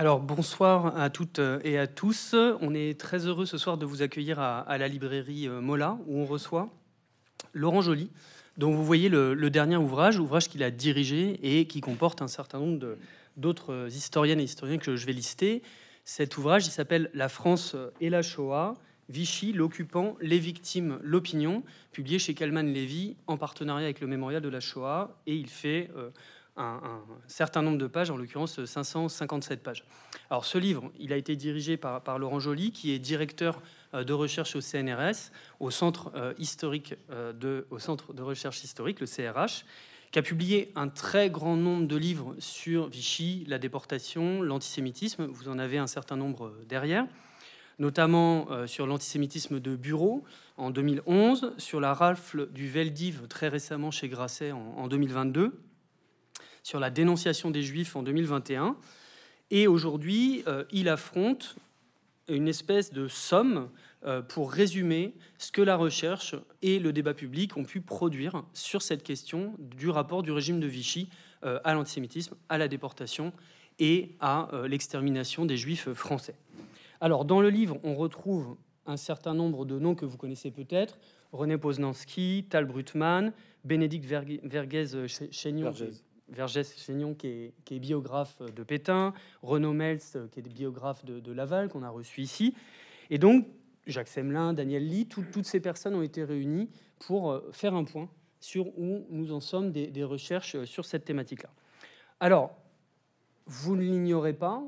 Alors bonsoir à toutes et à tous. On est très heureux ce soir de vous accueillir à, la librairie euh, Mola où on reçoit Laurent Joly, dont vous voyez le, dernier ouvrage, ouvrage qu'il a dirigé et qui comporte un certain nombre d'autres historiennes et historiens que je vais lister. Cet ouvrage, il s'appelle La France et la Shoah, Vichy, l'occupant, les victimes, l'opinion, publié chez Kalman Levy en partenariat avec le Mémorial de la Shoah, et il fait euh, un, certain nombre de pages, en l'occurrence 557 pages. Alors ce livre, il a été dirigé par, Laurent Joly, qui est directeur euh, de recherche au CNRS, au centre euh, historique euh, de, au centre de recherche historique, le CRH, qui a publié un très grand nombre de livres sur Vichy, la déportation, l'antisémitisme. Vous en avez un certain nombre derrière, notamment sur l'antisémitisme de bureau en 2011, sur la rafle du Veldiv très récemment chez Grasset en 2022 sur la dénonciation des Juifs en 2021. Et aujourd'hui, euh, il affronte une espèce de somme euh, pour résumer ce que la recherche et le débat public ont pu produire sur cette question du rapport du régime de Vichy euh, à l'antisémitisme, à la déportation et à l'extermination des Juifs français. Alors, dans le livre, on retrouve un certain nombre de noms que vous connaissez peut-être René Poznanski, Tal Brutmann, Bénédicte Vergès-Chénion, Vergès Chénion, qui est, biographe de Pétain, Renaud Meltz, qui est biographe de, Laval, qu'on a reçu ici. Et donc, Jacques Semelin, Daniel Lee, toutes ces personnes ont été réunies pour euh, faire un point sur où nous en sommes des, recherches euh, sur cette thématique-là. Alors, vous ne l'ignorez pas,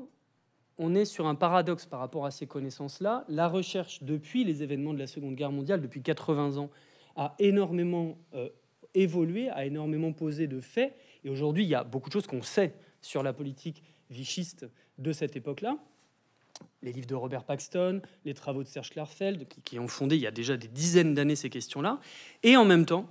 on est sur un paradoxe par rapport à ces connaissances-là. La recherche, depuis les événements de la Seconde Guerre mondiale, depuis 80 ans, a énormément euh, évolué, a énormément posé de faits et aujourd'hui, il y a beaucoup de choses qu'on sait sur la politique vichiste de cette époque-là. Les livres de Robert Paxton, les travaux de Serge Klarfeld, qui ont fondé il y a déjà des dizaines d'années ces questions-là. Et en même temps,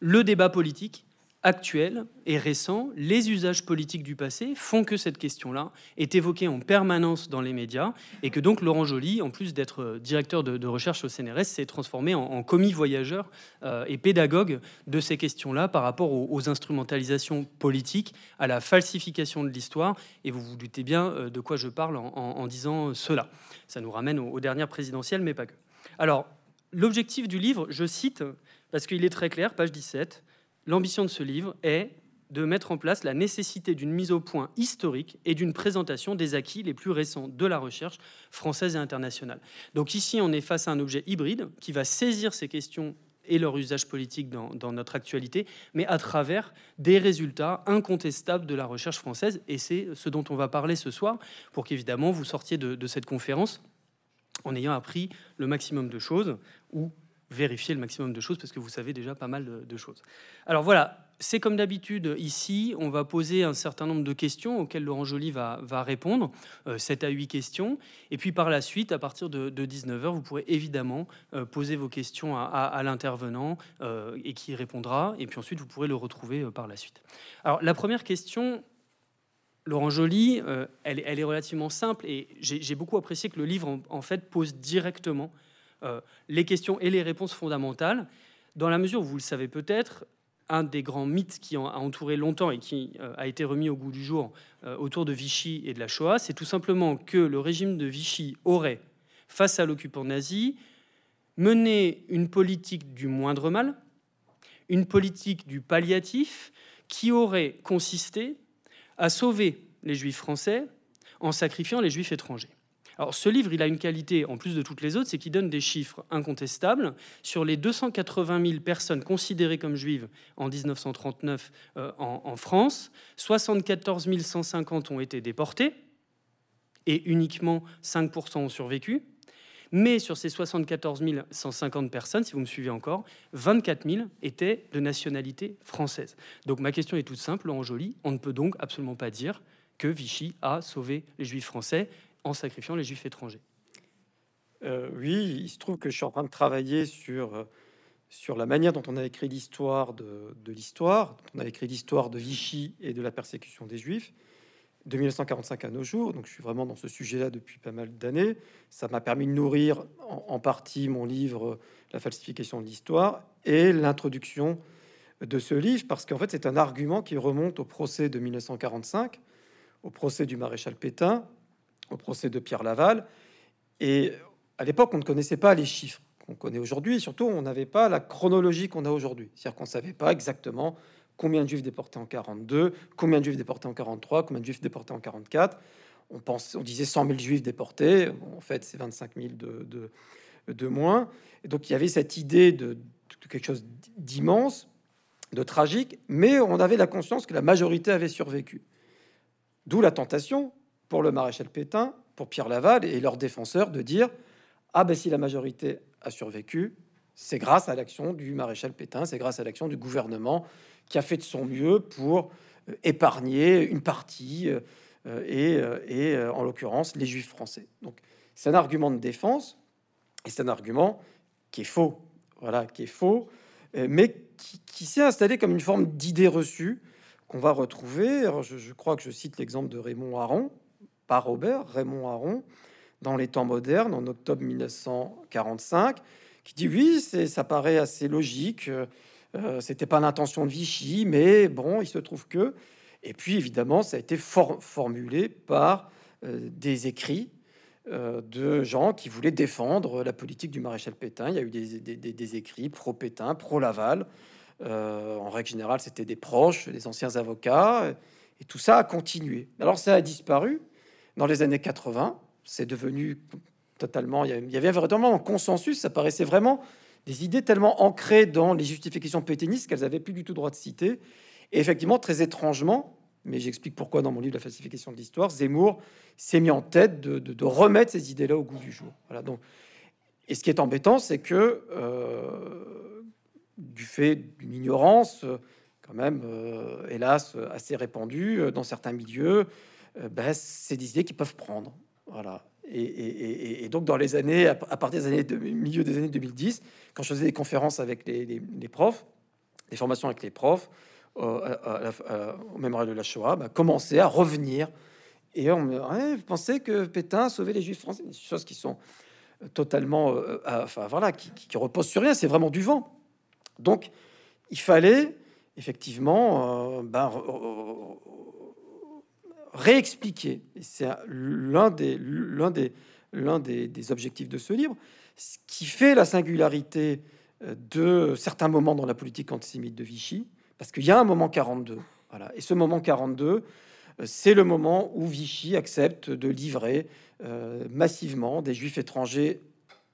le débat politique actuel et récent, les usages politiques du passé font que cette question-là est évoquée en permanence dans les médias et que donc Laurent Joly, en plus d'être directeur de, recherche au CNRS, s'est transformé en, commis voyageur euh, et pédagogue de ces questions-là par rapport aux, instrumentalisations politiques, à la falsification de l'histoire. Et vous vous doutez bien euh, de quoi je parle en, disant cela. Ça nous ramène aux dernières présidentielles, mais pas que. Alors, l'objectif du livre, je cite, parce qu'il est très clair, page 17, L'ambition de ce livre est de mettre en place la nécessité d'une mise au point historique et d'une présentation des acquis les plus récents de la recherche française et internationale. Donc ici, on est face à un objet hybride qui va saisir ces questions et leur usage politique dans, notre actualité, mais à travers des résultats incontestables de la recherche française. Et c'est ce dont on va parler ce soir, pour qu'évidemment vous sortiez de, de cette conférence en ayant appris le maximum de choses, ou vérifier le maximum de choses parce que vous savez déjà pas mal de, choses. Alors voilà, c'est comme d'habitude ici, on va poser un certain nombre de questions auxquelles Laurent Joly va, va répondre, 7 euh, à 8 questions. Et puis par la suite, à partir de, 19h, vous pourrez évidemment euh, poser vos questions à, l'intervenant euh, et qui répondra. Et puis ensuite, vous pourrez le retrouver par la suite. Alors la première question, Laurent Joly, elle, est relativement simple et j'ai beaucoup apprécié que le livre en fait pose directement euh, les questions et les réponses fondamentales, dans la mesure où vous le savez peut-être, un des grands mythes qui a entouré longtemps et qui euh, a été remis au goût du jour euh, autour de Vichy et de la Shoah, c'est tout simplement que le régime de Vichy aurait, face à l'occupant nazi, mené une politique du moindre mal, une politique du palliatif, qui aurait consisté à sauver les juifs français en sacrifiant les juifs étrangers. Alors ce livre, il a une qualité, en plus de toutes les autres, c'est qu'il donne des chiffres incontestables. Sur les 280 000 personnes considérées comme juives en 1939 euh, en, France, 74 150 ont été déportées et uniquement 5% ont survécu. Mais sur ces 74 150 personnes, si vous me suivez encore, 24 000 étaient de nationalité française. Donc ma question est toute simple, Laurent Joly, on ne peut donc absolument pas dire que Vichy a sauvé les juifs français en sacrifiant les juifs étrangers. Euh, oui, il se trouve que je suis en train de travailler sur, euh, sur la manière dont on a écrit l'histoire de, de l'histoire. On a écrit l'histoire de Vichy et de la persécution des juifs de 1945 à nos jours. Donc je suis vraiment dans ce sujet-là depuis pas mal d'années. Ça m'a permis de nourrir en, partie mon livre La falsification de l'histoire et l'introduction de ce livre, parce qu'en fait c'est un argument qui remonte au procès de 1945, au procès du maréchal Pétain, au procès de Pierre Laval. Et à l'époque, on ne connaissait pas les chiffres qu'on connaît aujourd'hui. Surtout, on n'avait pas la chronologie qu'on a aujourd'hui. C'est-à-dire qu'on ne savait pas exactement combien de juifs déportés en 42, combien de juifs déportés en 43, combien de juifs déportés en 44. On, pense, on disait 100 000 juifs déportés. en fait, c'est 25 000 de, de, moins. Et donc, il y avait cette idée de, de quelque chose d'immense, de tragique, mais on avait la conscience que la majorité avait survécu. D'où la tentation pour le maréchal Pétain, pour Pierre Laval et leurs défenseurs de dire Ah ben si la majorité a survécu, c'est grâce à l'action du maréchal Pétain, c'est grâce à l'action du gouvernement qui a fait de son mieux pour euh, épargner une partie euh, et, euh, et en l'occurrence les juifs français. Donc c'est un argument de défense et c'est un argument qui est faux, voilà, qui est faux, mais qui, qui s'est installé comme une forme d'idée reçue qu'on va retrouver. je, je, crois que je cite l'exemple de Raymond Aron, pas Robert, Raymond Aron, dans les temps modernes, en octobre 1945, qui dit oui, c'est, ça paraît assez logique. Euh, c'était pas l'intention de Vichy, mais bon, il se trouve que. Et puis évidemment, ça a été formulé par euh, des écrits euh, de gens qui voulaient défendre la politique du maréchal Pétain. Il y a eu des écrits pro-Pétain, pro-Laval. en règle générale, c'était des proches, des anciens avocats. Et tout ça a continué. Alors ça a disparu dans les années 80 c'est devenu totalement. Il y avait vraiment un consensus. Ça paraissait vraiment des idées tellement ancrées dans les justifications pétainistes qu'elles avaient plus du tout droit de citer. Et effectivement, très étrangement, mais j'explique pourquoi dans mon livre La falsification de l'histoire, Zemmour s'est mis en tête de, remettre ces idées-là au goût du jour. Voilà, donc, et ce qui est embêtant, c'est que euh, du fait d'une ignorance, quand même, euh, hélas, assez répandue dans certains milieux, euh, ben, c'est des idées qui peuvent prendre. Voilà. Et, donc, dans les années, à partir des années de, milieu des années 2010, quand je faisais des conférences avec les, profs, des formations avec les profs, euh, au mémorial de la Shoah, bah, commençait à revenir. Et on me pensait que Pétain sauvait les Juifs français, des choses qui sont totalement, euh, enfin voilà, qui, qui, reposent sur rien. C'est vraiment du vent. Donc, il fallait effectivement euh, ben, réexpliquer, c'est l'un des, l'un des, l'un des, des, objectifs de ce livre, ce qui fait la singularité euh, de certains moments dans la politique antisémite de Vichy, parce qu'il y a un moment 42, voilà, et ce moment 42, euh, c'est le moment où Vichy accepte de livrer euh, massivement des juifs étrangers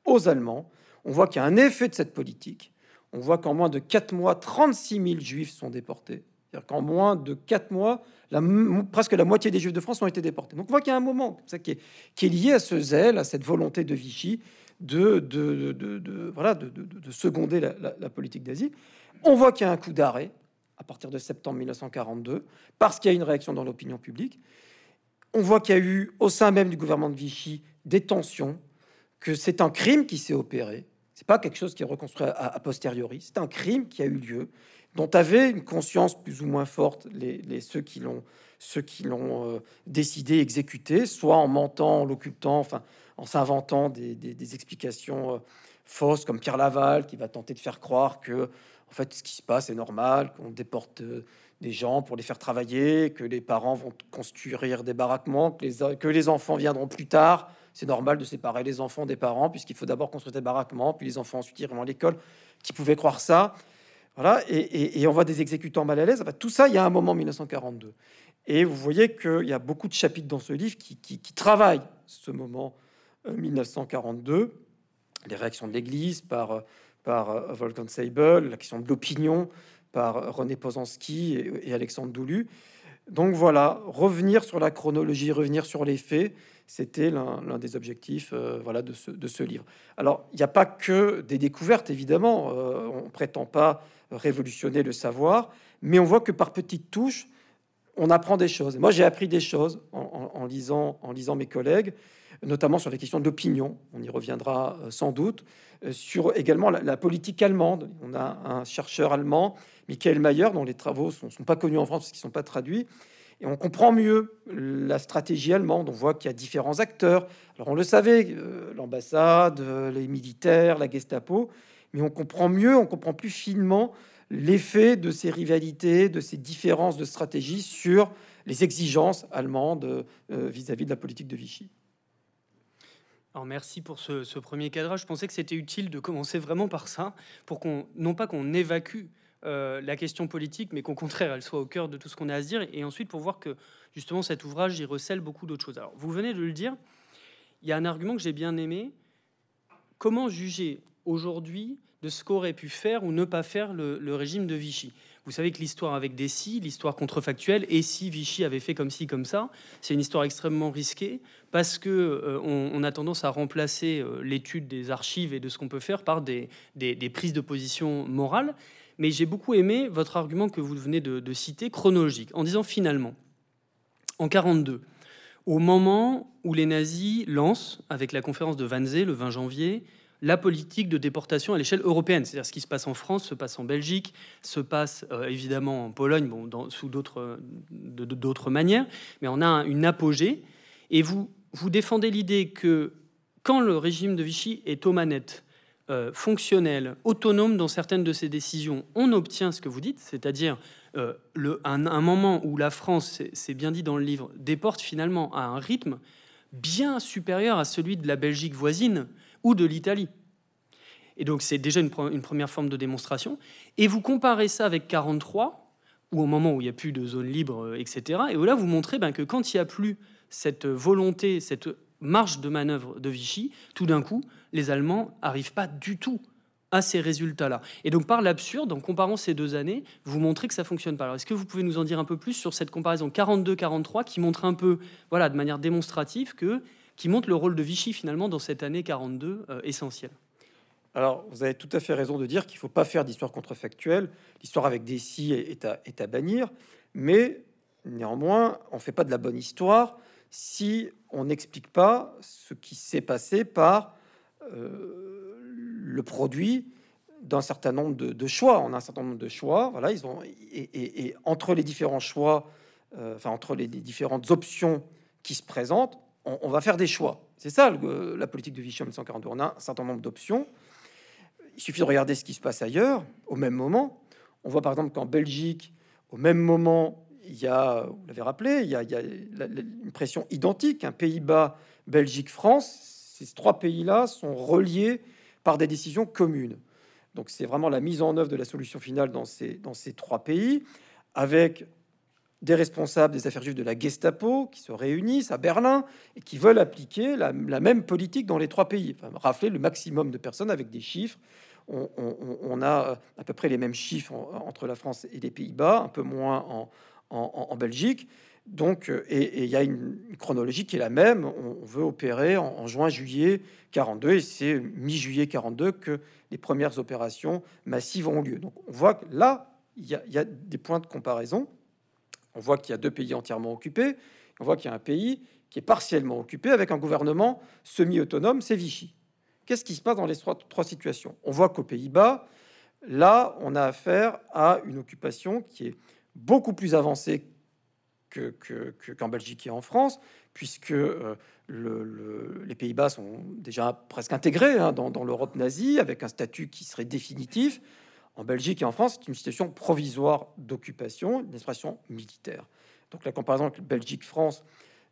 aux Allemands. On voit qu'il y a un effet de cette politique. On voit qu'en moins de 4 mois, 36 000 juifs sont déportés. C'est-à-dire qu'en moins de 4 mois, presque la moitié des Juifs de France ont été déportés. Donc on voit qu'il y a un moment ça, qui, est, qui est lié à ce zèle, à cette volonté de Vichy de, de, de, voilà, de, seconder la, politique d'Asie. On voit qu'il y a un coup d'arrêt à partir de septembre 1942 parce qu'il y a une réaction dans l'opinion publique. On voit qu'il y a eu au sein même du gouvernement de Vichy des tensions, que c'est un crime qui s'est opéré. C'est pas quelque chose qui est reconstruit a posteriori. C'est un crime qui a eu lieu dont avaient une conscience plus ou moins forte les, ceux qui l'ont ceux qui l'ont euh, décidé, exécuté, soit en mentant, en l'occultant, enfin en s'inventant des, explications euh, fausses, comme Pierre Laval qui va tenter de faire croire que en fait ce qui se passe est normal, qu'on déporte euh, des gens pour les faire travailler, que les parents vont construire des baraquements, que les, que les enfants viendront plus tard. C'est normal de séparer les enfants des parents, puisqu'il faut d'abord construire des baraquements, puis les enfants ensuite iront à l'école. Qui pouvait croire ça? Et, on voit des exécutants mal à l'aise. tout ça, il y a un moment 1942. Et vous voyez qu'il y a beaucoup de chapitres dans ce livre qui, travaillent ce moment 1942, euh, les réactions de l'Église par, par euh, Volkan Seibel, la question de l'opinion par René Posanski et, Alexandre Doulu. Donc voilà, revenir sur la chronologie, revenir sur les faits, c'était l'un des objectifs euh, de, ce, livre. Alors, il n'y a pas que des découvertes, évidemment. on ne prétend pas révolutionner le savoir, mais on voit que par petites touches, on apprend des choses. moi, j'ai appris des choses en, lisant, en lisant mes collègues, notamment sur les questions d'opinion. On y reviendra euh, sans doute. Euh, sur également la, politique allemande. On a un chercheur allemand, Michael Mayer, dont les travaux ne sont, pas connus en France parce qu'ils ne sont pas traduits. Et on comprend mieux la stratégie allemande. On voit qu'il y a différents acteurs. Alors on le savait, euh, l'ambassade, les militaires, la Gestapo mais on comprend mieux, on comprend plus finement l'effet de ces rivalités, de ces différences de stratégie sur les exigences allemandes euh, vis-à-vis de la politique de Vichy. Alors merci pour ce, premier cadrage. Je pensais que c'était utile de commencer vraiment par ça, pour qu'on, non pas qu'on évacue euh, la question politique, mais qu'au contraire, elle soit au cœur de tout ce qu'on a à se dire, et ensuite pour voir que justement cet ouvrage, y recèle beaucoup d'autres choses. Alors vous venez de le dire, il y a un argument que j'ai bien aimé. Comment juger aujourd'hui de ce qu'aurait pu faire ou ne pas faire le, régime de Vichy. Vous savez que l'histoire avec Dessy, l'histoire contrefactuelle, et si Vichy avait fait comme ci, comme ça, c'est une histoire extrêmement risquée parce que euh, on, a tendance à remplacer euh, l'étude des archives et de ce qu'on peut faire par des, prises de position morales. Mais j'ai beaucoup aimé votre argument que vous venez de, de citer, chronologique, en disant finalement, en 42, au moment où les nazis lancent, avec la conférence de Wannsee le 20 janvier, la politique de déportation à l'échelle européenne. C'est-à-dire ce qui se passe en France se passe en Belgique, se passe euh, évidemment en Pologne, bon, sous d'autres, d'autres manières, mais on a une apogée. Et vous, vous défendez l'idée que quand le régime de Vichy est aux manettes, euh, fonctionnel, autonome dans certaines de ses décisions, on obtient ce que vous dites, c'est-à-dire euh, un, moment où la France, c'est bien dit dans le livre, déporte finalement à un rythme bien supérieur à celui de la Belgique voisine, ou de l'Italie. Et donc c'est déjà une, première forme de démonstration. Et vous comparez ça avec 43, ou au moment où il n'y a plus de zone libre, euh, etc. Et là, vous montrez ben, que quand il n'y a plus cette volonté, cette marge de manœuvre de Vichy, tout d'un coup, les Allemands n'arrivent pas du tout à ces résultats-là. Et donc par l'absurde, en comparant ces deux années, vous montrez que ça fonctionne pas. Alors est-ce que vous pouvez nous en dire un peu plus sur cette comparaison 42-43 qui montre un peu, voilà, de manière démonstrative que qui montre le rôle de Vichy finalement dans cette année 42 euh, essentielle. Alors, vous avez tout à fait raison de dire qu'il ne faut pas faire d'histoire contrefactuelle. L'histoire avec des si est à, est à bannir, mais néanmoins, on ne fait pas de la bonne histoire si on n'explique pas ce qui s'est passé par euh, le produit d'un certain nombre de, choix. On a un certain nombre de choix. Voilà, ils ont et, entre les différents choix, euh, enfin entre les, les, différentes options qui se présentent, on, va faire des choix. C'est ça la politique de Vichy en 1942. On a un certain nombre d'options. Il suffit de regarder ce qui se passe ailleurs au même moment. On voit par exemple qu'en Belgique, au même moment, il y a, vous l'avez rappelé, il y a, une pression identique. Un Pays-Bas, Belgique, France. Ces trois pays-là sont reliés par des décisions communes. Donc c'est vraiment la mise en œuvre de la solution finale dans ces, dans ces trois pays, avec des responsables des affaires juives de la Gestapo qui se réunissent à Berlin et qui veulent appliquer la, même politique dans les trois pays, rafler le maximum de personnes avec des chiffres. On, a à peu près les mêmes chiffres entre la France et les Pays-Bas, un peu moins en, Belgique. Donc, et il y a une, chronologie qui est la même. On, veut opérer en, juin-juillet 42 et c'est mi-juillet 42 que les premières opérations massives ont lieu. Donc, on voit que là, il y a des points de comparaison. On voit qu'il y a deux pays entièrement occupés. On voit qu'il y a un pays qui est partiellement occupé avec un gouvernement semi-autonome, c'est Vichy. Qu'est-ce qui se passe dans les trois, situations? On voit qu'aux Pays-Bas, là, on a affaire à une occupation qui est beaucoup plus avancée qu'en que, Belgique et en France, puisque euh, les Pays-Bas sont déjà presque intégrés hein, dans l'Europe nazie, avec un statut qui serait définitif. En Belgique et en France, c'est une situation provisoire d'occupation, une expression militaire. Donc la comparaison avec Belgique-France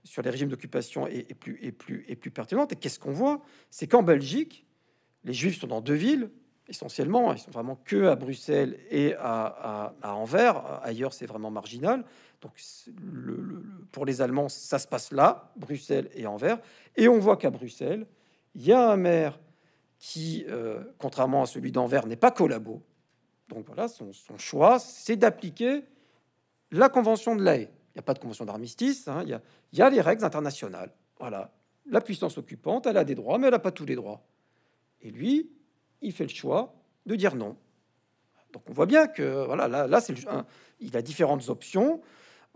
sur les régimes d'occupation est, plus, est, plus, est plus pertinente. Et qu'est-ce qu'on voit? C'est qu'en Belgique, les Juifs sont dans deux villes, essentiellement. Ils sont vraiment que à Bruxelles et à, Anvers. Ailleurs, c'est vraiment marginal. Donc, pour les Allemands, ça se passe là, Bruxelles et Anvers. Et on voit qu'à Bruxelles, il y a un maire qui, euh, contrairement à celui d'Anvers, n'est pas collabo, donc voilà, son, choix, c'est d'appliquer la convention de l'AE. Il n'y a pas de convention d'armistice, hein, il, y a, les règles internationales. Voilà, la puissance occupante, elle a des droits, mais elle n'a pas tous les droits. Et lui, il fait le choix de dire non. Donc on voit bien que voilà, là, là c'est il a différentes options.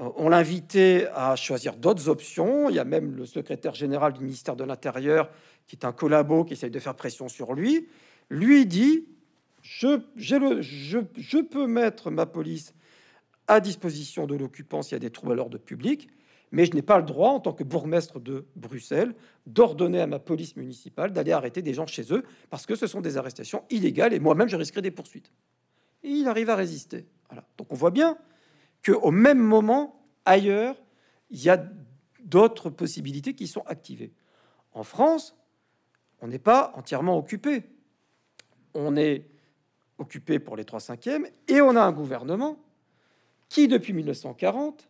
Euh, on l'invitait à choisir d'autres options. Il y a même le secrétaire général du ministère de l'Intérieur qui est un collabo qui essaye de faire pression sur lui. Lui dit je, peux mettre ma police à disposition de l'occupant s'il y a des troubles à l'ordre public, mais je n'ai pas le droit, en tant que bourgmestre de Bruxelles, d'ordonner à ma police municipale d'aller arrêter des gens chez eux, parce que ce sont des arrestations illégales, et moi-même, je risquerais des poursuites. Et il arrive à résister. Donc on voit bien qu'au même moment, ailleurs, il y a d'autres possibilités qui sont activées. En France, on n'est pas entièrement occupé. On est occupé pour les 3 cinquièmes et on a un gouvernement qui, depuis 1940,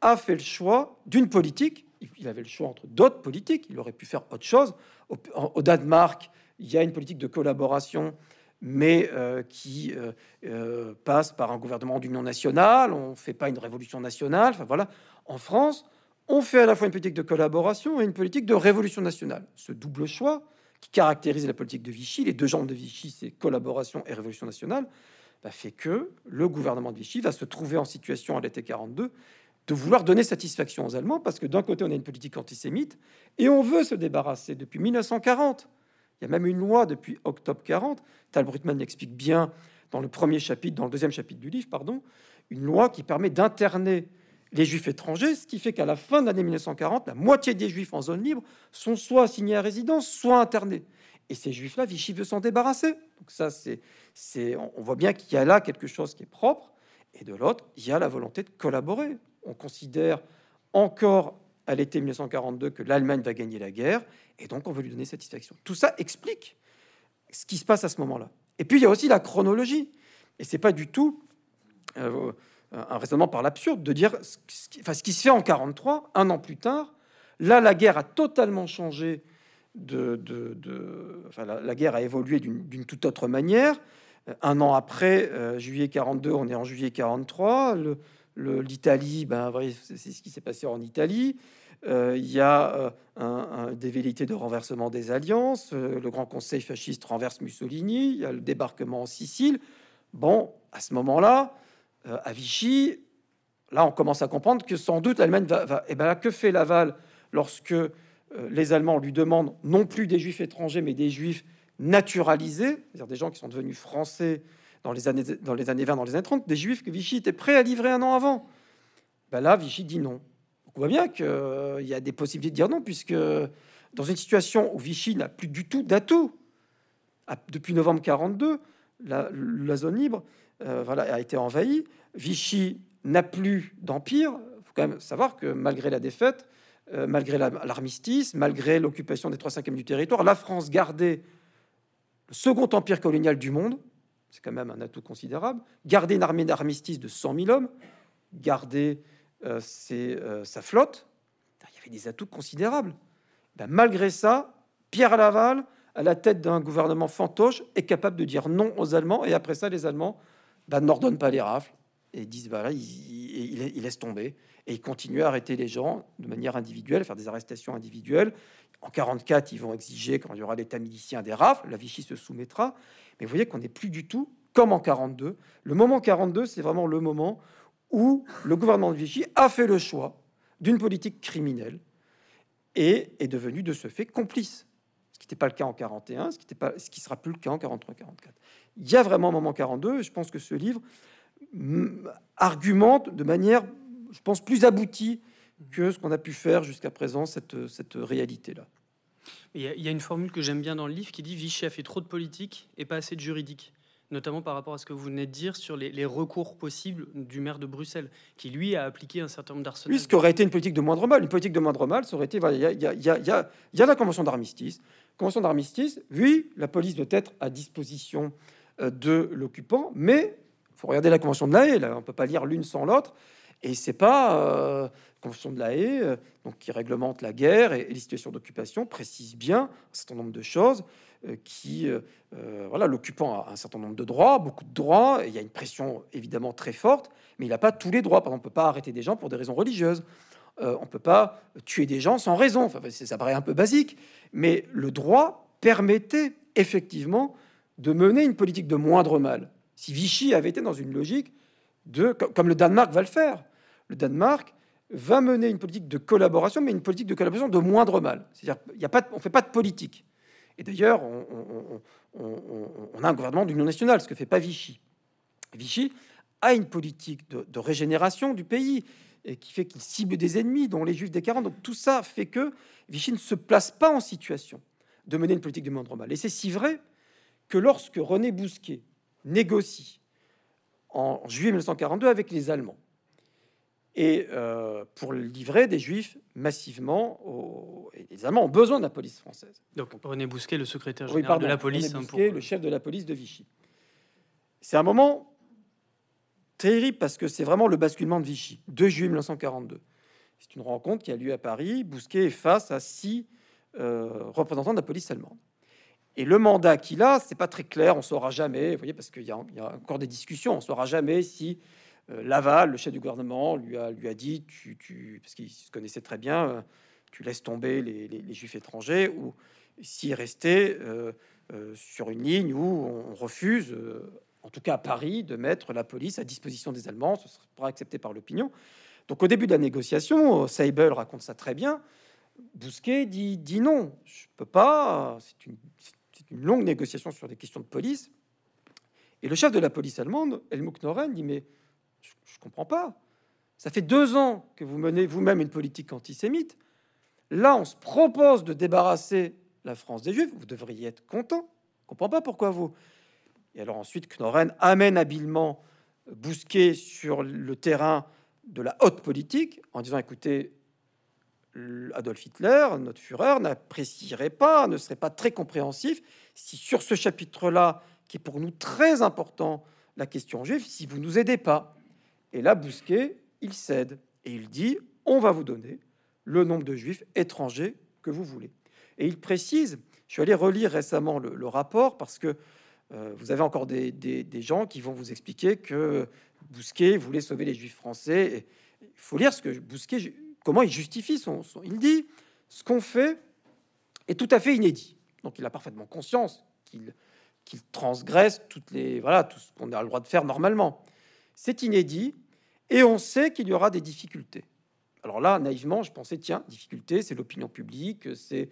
a fait le choix d'une politique. Il avait le choix entre d'autres politiques. Il aurait pu faire autre chose. Au, Danemark, il y a une politique de collaboration, mais euh, qui euh, euh, passe par un gouvernement d'union nationale. On ne fait pas une révolution nationale. Enfin voilà. En France, on fait à la fois une politique de collaboration et une politique de révolution nationale. Ce double choix qui caractérise la politique de Vichy, les deux jambes de Vichy, c'est collaboration et révolution nationale, bah, fait que le gouvernement de Vichy va se trouver en situation à l'été 42 de vouloir donner satisfaction aux Allemands, parce que d'un côté, on a une politique antisémite, et on veut se débarrasser depuis 1940. Il y a même une loi depuis octobre 40. Tal Brutman l'explique bien dans le premier chapitre, dans le deuxième chapitre du livre, pardon, une loi qui permet d'interner les juifs étrangers, ce qui fait qu'à la fin de l'année 1940, la moitié des juifs en zone libre sont soit assignés à résidence, soit internés. Et ces juifs-là, Vichy veut s'en débarrasser. Donc ça, c'est, c'est, on voit bien qu'il y a là quelque chose qui est propre. Et de l'autre, il y a la volonté de collaborer. On considère encore à l'été 1942 que l'Allemagne va gagner la guerre, et donc on veut lui donner satisfaction. Tout ça explique ce qui se passe à ce moment-là. Et puis il y a aussi la chronologie. Et c'est pas du tout euh, un raisonnement par l'absurde de dire ce qui, enfin, ce qui se fait en 43, un an plus tard. Là, la guerre a totalement changé. De, la, guerre a évolué d'une toute autre manière. Un an après, euh, juillet 42, on est en juillet 43. L'Italie, ben, c'est ce qui s'est passé en Italie. Euh, il y a euh, un, des de renversement des alliances. le Grand Conseil fasciste renverse Mussolini. Il y a le débarquement en Sicile. Bon, à ce moment-là, euh, à Vichy, là, on commence à comprendre que sans doute l'Allemagne va, Et eh ben que fait Laval lorsque euh, les Allemands lui demandent non plus des Juifs étrangers, mais des Juifs naturalisés, c'est-à-dire des gens qui sont devenus français dans les années dans les années 20, dans les années 30, des Juifs que Vichy était prêt à livrer un an avant. Ben là, Vichy dit non. on voit bien qu'il euh, y a des possibilités de dire non, puisque dans une situation où Vichy n'a plus du tout d'atouts, depuis novembre 42, la, la zone libre, euh, voilà, a été envahi. Vichy n'a plus d'empire. Il faut quand même savoir que malgré la défaite, euh, malgré l'armistice, malgré l'occupation des trois cinquièmes du territoire, la France gardait le second empire colonial du monde. C'est quand même un atout considérable. Garder une armée d'armistice de 100 000 hommes, garder euh, sa flotte, il y avait des atouts considérables. Ben, malgré ça, Pierre Laval, à la tête d'un gouvernement fantoche, est capable de dire non aux Allemands. Et après ça, les Allemands bah, n'ordonne pas les rafles et disent il, il, laisse tomber et il continue à arrêter les gens de manière individuelle, faire des arrestations individuelles. En 44, ils vont exiger quand il y aura l'état milicien des rafles, la Vichy se soumettra. Mais vous voyez qu'on n'est plus du tout comme en 42. Le moment 42, c'est vraiment le moment où le gouvernement de Vichy a fait le choix d'une politique criminelle et est devenu de ce fait complice. Ce qui n'était pas le cas en 41, ce qui, pas, ce qui sera plus le cas en 43-44 il y a vraiment un moment 42. Et je pense que ce livre argumente de manière, je pense, plus aboutie que ce qu'on a pu faire jusqu'à présent, cette, cette réalité-là. Il y, a, une formule que j'aime bien dans le livre qui dit Vichy a fait trop de politique et pas assez de juridique, notamment par rapport à ce que vous venez de dire sur les, recours possibles du maire de Bruxelles, qui lui a appliqué un certain nombre d'arsenaux. Oui, ce qui aurait été une politique de moindre mal. Une politique de moindre mal, ça aurait été. Il y, y, y, y, a la convention d'armistice. Convention d'armistice, oui, la police doit être à disposition euh, de l'occupant, mais faut regarder la Convention de la Haye, là, on ne peut pas lire l'une sans l'autre, et c'est pas euh, Convention de la Haye, euh, donc qui réglemente la guerre et, les situations d'occupation, précise bien un certain nombre de choses, qui, voilà, l'occupant a un certain nombre de droits, beaucoup de droits, il y a une pression évidemment très forte, mais il n'a pas tous les droits. Par exemple, on peut pas arrêter des gens pour des raisons religieuses. On peut pas tuer des gens sans raison. Enfin, ça paraît un peu basique, mais le droit permettait effectivement de mener une politique de moindre mal. Si Vichy avait été dans une logique de, comme le Danemark va le faire, le Danemark va mener une politique de collaboration, mais une politique de collaboration de moindre mal. C'est-à-dire, il a pas, on fait pas de politique. Et d'ailleurs, on, a un gouvernement d'union nationale, ce que fait pas Vichy. Vichy a une politique de, régénération du pays et qui fait qu'il cible des ennemis, dont les Juifs des 40. Donc tout ça fait que Vichy ne se place pas en situation de mener une politique de moindre mal. Et c'est si vrai que lorsque René Bousquet négocie en juillet 1942 avec les Allemands et euh, pour livrer des juifs massivement. Aux... Et les Allemands ont besoin de la police française. Donc René Bousquet, le secrétaire général de la police, René Bousquet, le chef de la police de Vichy. C'est un moment terrible parce que c'est vraiment le basculement de Vichy, 2 juillet 1942. C'est une rencontre qui a lieu à Paris. Bousquet face à six euh, représentants de la police allemande. Et le mandat qu'il a, c'est pas très clair, on saura jamais, voyez, parce qu'il y, a encore des discussions, on saura jamais si euh, Laval, le chef du gouvernement, lui a, dit, tu, parce qu'il se connaissait très bien, euh, tu laisses tomber les, juifs étrangers, ou s'il restait sur une ligne où on refuse en tout cas à Paris, de mettre la police à disposition des Allemands. Ce sera accepté par l'opinion. Donc au début de la négociation, Seibel raconte ça très bien. Bousquet dit, dit non, je peux pas. C'est une, longue négociation sur des questions de police. Et le chef de la police allemande, Helmut Noren, dit mais je, ne comprends pas. Ça fait deux ans que vous menez vous-même une politique antisémite. Là, on se propose de débarrasser la France des Juifs. Vous devriez être content. Je comprends pas pourquoi vous. Et alors ensuite, Knoren amène habilement Bousquet sur le terrain de la haute politique en disant écoutez, Adolf Hitler, notre Führer, n'apprécierait pas, ne serait pas très compréhensif si sur ce chapitre-là, qui est pour nous très important, la question juive, si vous nous aidez pas. Et là, Bousquet, il cède et il dit on va vous donner le nombre de juifs étrangers que vous voulez. Et il précise, je suis allé relire récemment le rapport parce que vous avez encore des, gens qui vont vous expliquer que Bousquet voulait sauver les Juifs français. Il faut lire ce que Bousquet, comment il justifie son. il dit ce qu'on fait est tout à fait inédit. Donc il a parfaitement conscience qu'il transgresse toutes les voilà tout ce qu'on a le droit de faire normalement. C'est inédit et on sait qu'il y aura des difficultés. Alors là, naïvement, je pensais tiens, difficulté, c'est l'opinion publique, c'est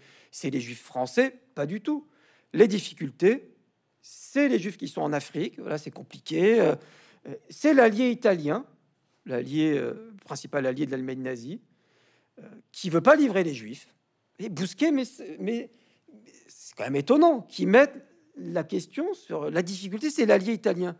les Juifs français, pas du tout. Les difficultés, c'est les Juifs qui sont en Afrique. Voilà, c'est compliqué. Euh, euh, c'est l'allié italien, l'allié euh, principal allié de l'Allemagne nazie, qui veut pas livrer les Juifs. Et Bousquet, mais, c'est quand même étonnant qu'ils mettent la question sur la difficulté. C'est l'allié italien.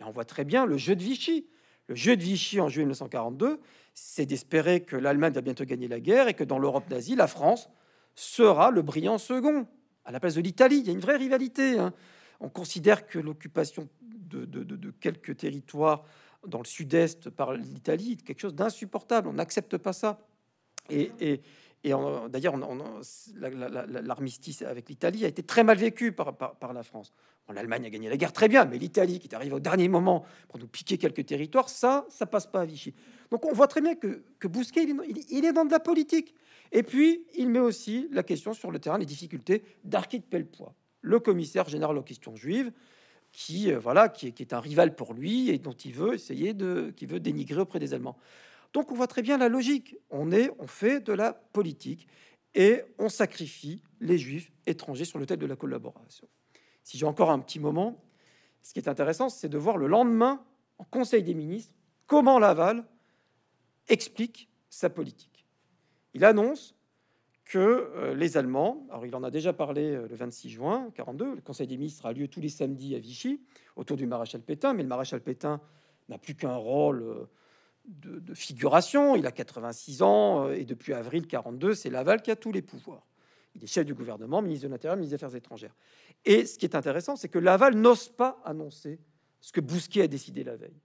Là, on voit très bien le jeu de Vichy. Le jeu de Vichy en juillet 1942, c'est d'espérer que l'Allemagne va bientôt gagner la guerre et que dans l'Europe nazie, la France sera le brillant second à la place de l'Italie. Il y a une vraie rivalité. Hein. On considère que l'occupation de, quelques territoires dans le sud-est par l'Italie est quelque chose d'insupportable. On n'accepte pas ça. Et, d'ailleurs, l'armistice avec l'Italie a été très mal vécu par, la France. L'Allemagne a gagné la guerre très bien, mais l'Italie, qui est arrivée au dernier moment pour nous piquer quelques territoires, ça, ça passe pas à Vichy. Donc on voit très bien que, Bousquet, il est, dans de la politique. Et puis, il met aussi la question sur le terrain, les difficultés d'Arquet de le commissaire général aux questions juives, qui, euh, voilà, qui est, un rival pour lui et dont il veut essayer de, qui veut dénigrer auprès des Allemands. Donc on voit très bien la logique. On est, on fait de la politique et on sacrifie les Juifs étrangers sur le thème de la collaboration. Si j'ai encore un petit moment, ce qui est intéressant, c'est de voir le lendemain, en Conseil des ministres, comment Laval explique sa politique. Il annonce que euh, les Allemands, alors il en a déjà parlé euh, le 26 juin 42, le Conseil des ministres a lieu tous les samedis à Vichy autour du maréchal Pétain, mais le maréchal Pétain n'a plus qu'un rôle euh, de, figuration, il a 86 ans et depuis avril 42, c'est Laval qui a tous les pouvoirs. Il est chef du gouvernement, ministre de l'Intérieur, ministre des Affaires étrangères. Et ce qui est intéressant, c'est que Laval n'ose pas annoncer ce que Bousquet a décidé la veille.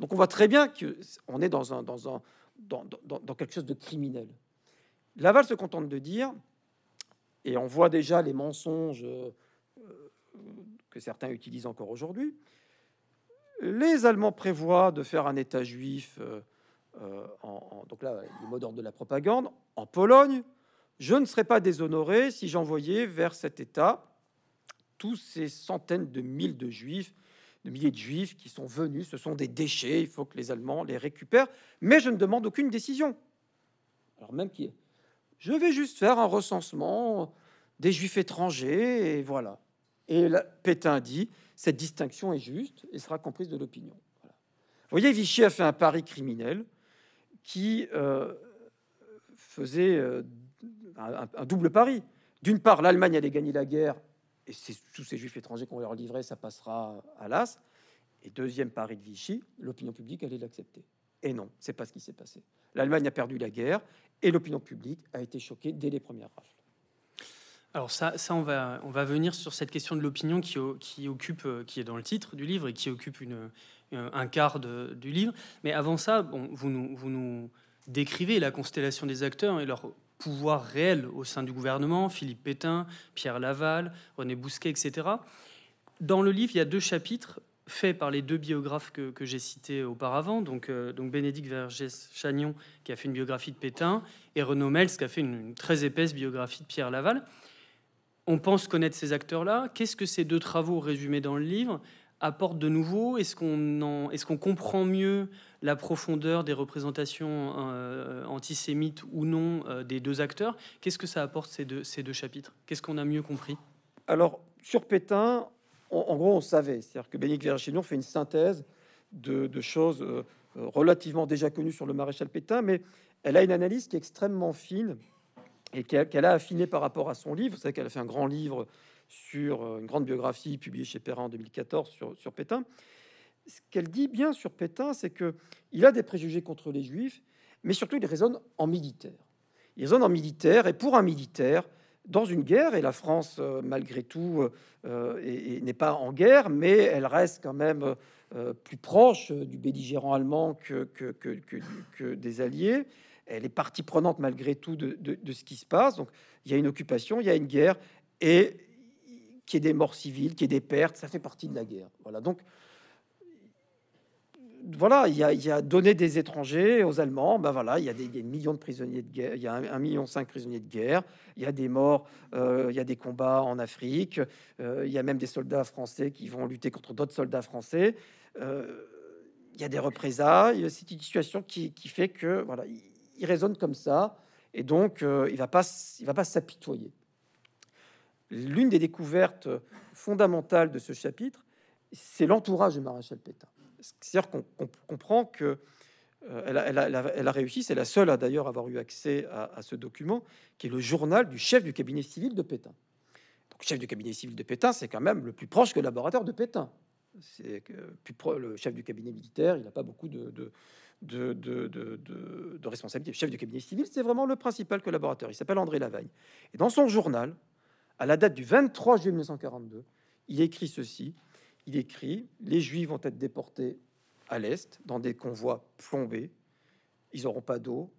Donc on voit très bien qu'on est dans, quelque chose de criminel. Laval se contente de dire, et on voit déjà les mensonges euh, que certains utilisent encore aujourd'hui, les Allemands prévoient de faire un État juif, euh, euh, en, donc là, le mot d'ordre de la propagande, en Pologne. Je ne serais pas déshonoré si j'envoyais vers cet État tous ces centaines de milliers de juifs, de milliers de juifs qui sont venus. Ce sont des déchets, il faut que les Allemands les récupèrent, mais je ne demande aucune décision. Alors même qui je vais juste faire un recensement des juifs étrangers, et voilà. Et Pétain dit, cette distinction est juste et sera comprise de l'opinion. Vous voyez, Vichy a fait un pari criminel qui euh, faisait euh, un, double pari. D'une part, l'Allemagne allait gagner la guerre, et c'est tous ces juifs étrangers qu'on leur livrer, ça passera à l'as. Et deuxième pari de Vichy, l'opinion publique allait l'accepter. Et non, c'est pas ce qui s'est passé. L'Allemagne a perdu la guerre et l'opinion publique a été choquée dès les premières rafles. Alors ça, ça on, va, on va venir sur cette question de l'opinion qui, occupe, euh, qui est dans le titre du livre et qui occupe une, un quart du livre. Mais avant ça, bon, vous, nous, vous nous décrivez la constellation des acteurs et leur pouvoir réel au sein du gouvernement, Philippe Pétain, Pierre Laval, René Bousquet, etc. Dans le livre, il y a deux chapitres faits par les deux biographes que, j'ai cités auparavant, donc, euh, donc Bénédicte Vergès-Chagnon qui a fait une biographie de Pétain et Renaud Mels qui a fait une très épaisse biographie de Pierre Laval. On pense connaître ces acteurs-là. Qu'est-ce que ces deux travaux résumés dans le livre apportent de nouveau? Est-ce qu'on est comprend mieux la profondeur des représentations euh, antisémites ou non euh, des deux acteurs? Qu'est-ce que ça apporte ces deux, ces deux chapitres? Qu'est-ce qu'on a mieux compris? Alors, sur Pétain, en gros, on savait. C'est-à-dire que Bénédicte Vergignon fait une synthèse de, choses euh, relativement déjà connues sur le maréchal Pétain, mais elle a une analyse qui est extrêmement fine et qu'elle a affiné par rapport à son livre. Vous savez qu'elle a fait un grand livre sur euh, une grande biographie publiée chez Perrin en 2014 sur, sur Pétain. Ce qu'elle dit bien sur Pétain, c'est que il a des préjugés contre les juifs, mais surtout il raisonne en militaire. Il raisonne en militaire, et pour un militaire, dans une guerre, et la France, euh, malgré tout, euh, n'est pas en guerre, mais elle reste quand même plus proche du belligérant allemand que, des alliés elle est partie prenante malgré tout de, ce qui se passe. Donc il y a une occupation, il y a une guerre, et qu'il y ait des morts civiles, qu'il y ait des pertes, ça fait partie de la guerre. Voilà, donc voilà, il y, a, il donné des étrangers aux Allemands, ben voilà, il y a des, millions de prisonniers de guerre, il y a un, million cinq prisonniers de guerre, il y a des morts, euh, il y a des combats en Afrique, euh, il y a même des soldats français qui vont lutter contre d'autres soldats français. Euh, il y a des représailles, c'est une situation qui, fait que voilà, il raisonne comme ça, et donc il va pas, il va pas s'apitoyer. L'une des découvertes fondamentales de ce chapitre, c'est l'entourage du maréchal Pétain. C'est-à-dire qu'on comprend que euh, elle, a, réussi, c'est la seule à d'ailleurs avoir eu accès à, ce document, qui est le journal du chef du cabinet civil de Pétain. Donc, chef du cabinet civil de Pétain, c'est quand même le plus proche collaborateur de Pétain. C'est le chef du cabinet militaire, il n'a pas beaucoup de, de, de, de, responsabilité. Le chef du cabinet civil, c'est vraiment le principal collaborateur. Il s'appelle André Lavagne. Et dans son journal, à la date du 23 juillet 1942, il écrit ceci. Il écrit Les Juifs vont être déportés à l'Est dans des convois plombés. Ils n'auront pas d'eau.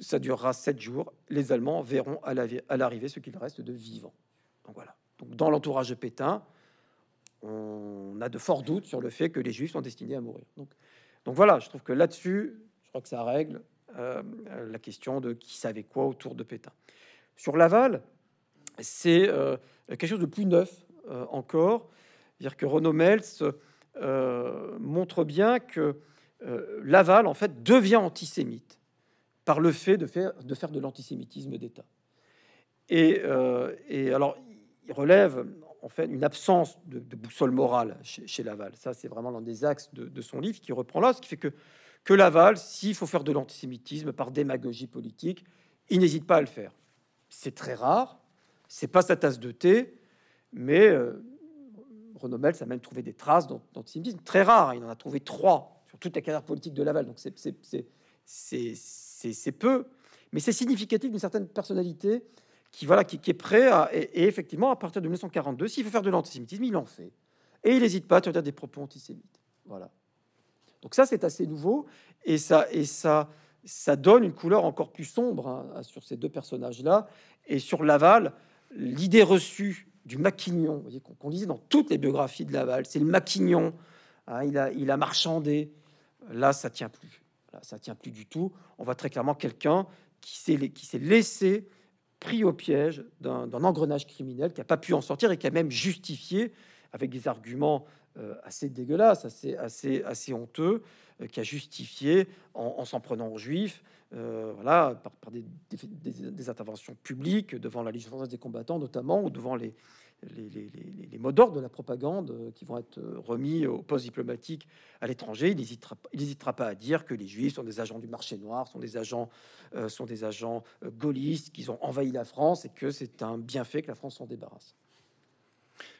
Ça durera sept jours. Les Allemands verront à l'arrivée ce qu'il reste de vivant. Donc voilà. Donc dans l'entourage de Pétain, on a de forts doutes sur le fait que les Juifs sont destinés à mourir. Donc donc voilà, je trouve que là-dessus, je crois que ça règle euh, la question de qui savait quoi autour de Pétain. Sur Laval, c'est euh, quelque chose de plus neuf euh, encore. Dire que Renaud Mels montre bien que Laval, en fait, devient antisémite par le fait de faire de, faire de l'antisémitisme d'État. Et, et, alors, il relève en fait une absence de, boussole morale chez, Laval. Ça, c'est vraiment l'un des axes de, son livre qui reprend là, ce qui fait que, que Laval, s'il faut faire de l'antisémitisme par démagogie politique, il n'hésite pas à le faire. C'est très rare, c'est pas sa tasse de thé, mais euh, Ça a même trouvé des traces d'antisémitisme très rares. Il en a trouvé trois sur toute la carrière politique de Laval, donc c'est peu, mais c'est significatif d'une certaine personnalité qui, voilà, qui, est prêt à, et, effectivement, à partir de 1942, s'il veut faire de l'antisémitisme, il en fait. Et il n'hésite pas à tenir des propos antisémites. Voilà. Donc ça, c'est assez nouveau, et ça, et ça, ça donne une couleur encore plus sombre hein, sur ces deux personnages-là. Et sur Laval, l'idée reçue du maquignon, qu'on lisait dans toutes les biographies de Laval, c'est le maquignon. Hein, il, a, il a marchandé. Là, ça tient plus. Là, ça tient plus du tout. On voit très clairement quelqu'un qui s'est laissé pris au piège d'un engrenage criminel qui n'a pas pu en sortir et qui a même justifié, avec des arguments euh, assez dégueulasses, assez, assez, assez honteux, euh, qui a justifié en, s'en prenant aux juifs, euh, voilà, par, des, interventions publiques devant la Légion française des combattants notamment, ou devant les, les, mots d'ordre de la propagande euh, qui vont être euh, remis au poste diplomatique à l'étranger. Il n'hésitera pas à dire que les Juifs sont des agents du marché noir, sont des agents, sont des agents gaullistes, qu'ils ont envahi la France et que c'est un bienfait que la France s'en débarrasse.